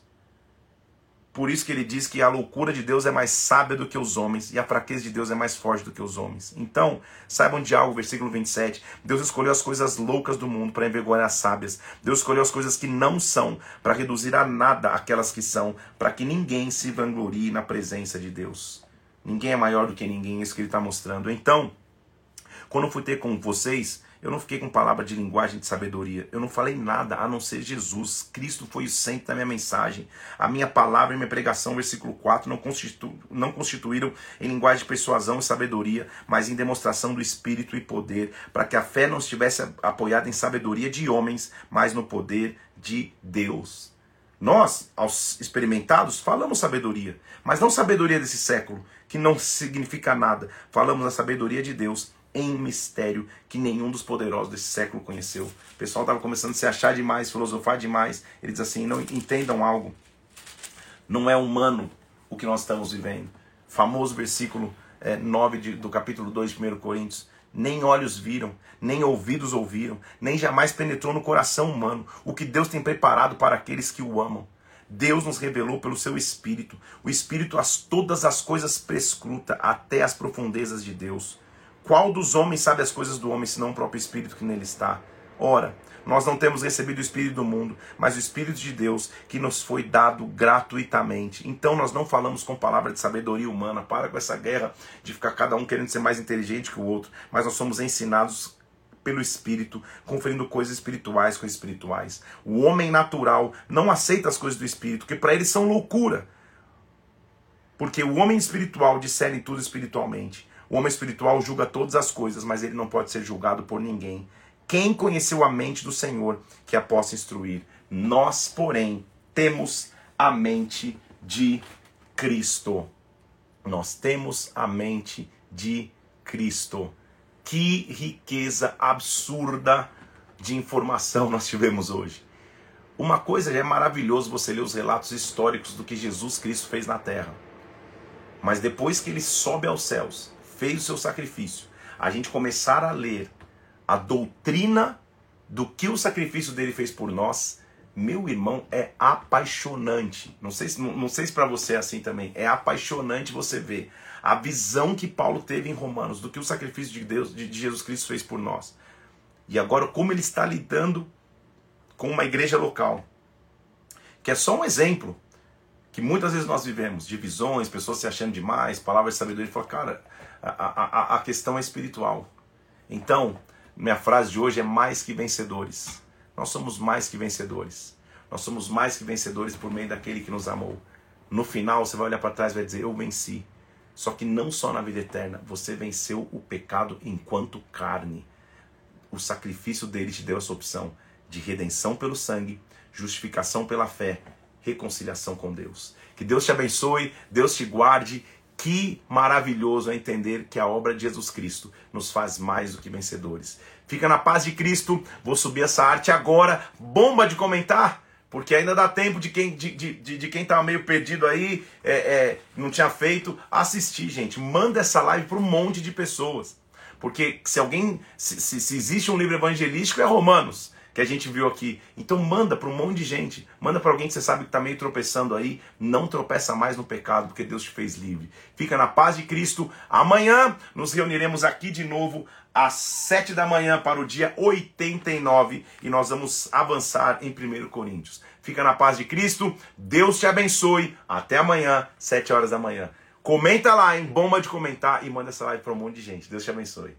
Por isso que ele diz que a loucura de Deus é mais sábia do que os homens e a fraqueza de Deus é mais forte do que os homens. Então, saibam de algo, versículo 27. Deus escolheu as coisas loucas do mundo para envergonhar as sábias. Deus escolheu as coisas que não são para reduzir a nada aquelas que são, para que ninguém se vanglorie na presença de Deus. Ninguém é maior do que ninguém, é isso que ele está mostrando. Então, quando eu fui ter com vocês, eu não fiquei com palavra de linguagem de sabedoria. Eu não falei nada a não ser Jesus. Cristo foi o centro da minha mensagem. A minha palavra e minha pregação, versículo 4, não, constitu, não constituíram em linguagem de persuasão e sabedoria, mas em demonstração do Espírito e poder, para que a fé não estivesse apoiada em sabedoria de homens, mas no poder de Deus. Nós, aos experimentados, falamos sabedoria, mas não sabedoria desse século, que não significa nada. Falamos a sabedoria de Deus em mistério que nenhum dos poderosos desse século conheceu. O pessoal estava começando a se achar demais, filosofar demais. Ele diz assim: não entendam algo. Não é humano o que nós estamos vivendo. Famoso versículo é, 9 de, do capítulo 2 de 1 Coríntios. Nem olhos viram, nem ouvidos ouviram, nem jamais penetrou no coração humano o que Deus tem preparado para aqueles que o amam. Deus nos revelou pelo seu Espírito. O Espírito as todas as coisas prescruta até as profundezas de Deus. Qual dos homens sabe as coisas do homem, senão o próprio Espírito que nele está? Ora, nós não temos recebido o Espírito do mundo, mas o Espírito de Deus que nos foi dado gratuitamente. Então nós não falamos com palavra de sabedoria humana. Para com essa guerra de ficar cada um querendo ser mais inteligente que o outro. Mas nós somos ensinados pelo Espírito, conferindo coisas espirituais com espirituais. O homem natural não aceita as coisas do Espírito, que para ele são loucura. Porque o homem espiritual discerne tudo espiritualmente. O homem espiritual julga todas as coisas, mas ele não pode ser julgado por ninguém. Quem conheceu a mente do Senhor que a possa instruir? Nós, porém, temos a mente de Cristo. Nós temos a mente de Cristo. Que riqueza absurda de informação nós tivemos hoje. Uma coisa é maravilhoso você ler os relatos históricos do que Jesus Cristo fez na terra. Mas depois que ele sobe aos céus, fez o seu sacrifício, a gente começar a ler a doutrina do que o sacrifício dele fez por nós, meu irmão, é apaixonante. Não sei se, não, não sei se para você é assim também. É apaixonante você ver a visão que Paulo teve em Romanos do que o sacrifício de Deus, de, de Jesus Cristo fez por nós. E agora como ele está lidando com uma igreja local, que é só um exemplo que muitas vezes nós vivemos, divisões, pessoas se achando demais, palavras de sabedoria, e fala, cara, a, a, a questão é espiritual. Então, minha frase de hoje é mais que vencedores. Nós somos mais que vencedores. Nós somos mais que vencedores por meio daquele que nos amou. No final, você vai olhar para trás e vai dizer: Eu venci. Só que não só na vida eterna, você venceu o pecado enquanto carne. O sacrifício dele te deu essa opção de redenção pelo sangue, justificação pela fé, reconciliação com Deus. Que Deus te abençoe, Deus te guarde que maravilhoso é entender que a obra de Jesus Cristo nos faz mais do que vencedores. Fica na paz de Cristo. Vou subir essa arte agora. Bomba de comentar. Porque ainda dá tempo de quem de, de, de, de quem tava meio perdido aí, é, é, não tinha feito, assistir, gente. Manda essa live para um monte de pessoas. Porque se alguém. Se, se, se existe um livro evangelístico, é Romanos que a gente viu aqui. Então manda para um monte de gente. Manda para alguém que você sabe que está meio tropeçando aí. Não tropeça mais no pecado, porque Deus te fez livre. Fica na paz de Cristo. Amanhã nos reuniremos aqui de novo às 7 da manhã para o dia 89 e nós vamos avançar em 1 Coríntios. Fica na paz de Cristo. Deus te abençoe. Até amanhã, 7 horas da manhã. Comenta lá, hein? Bomba de comentar e manda essa live para um monte de gente. Deus te abençoe.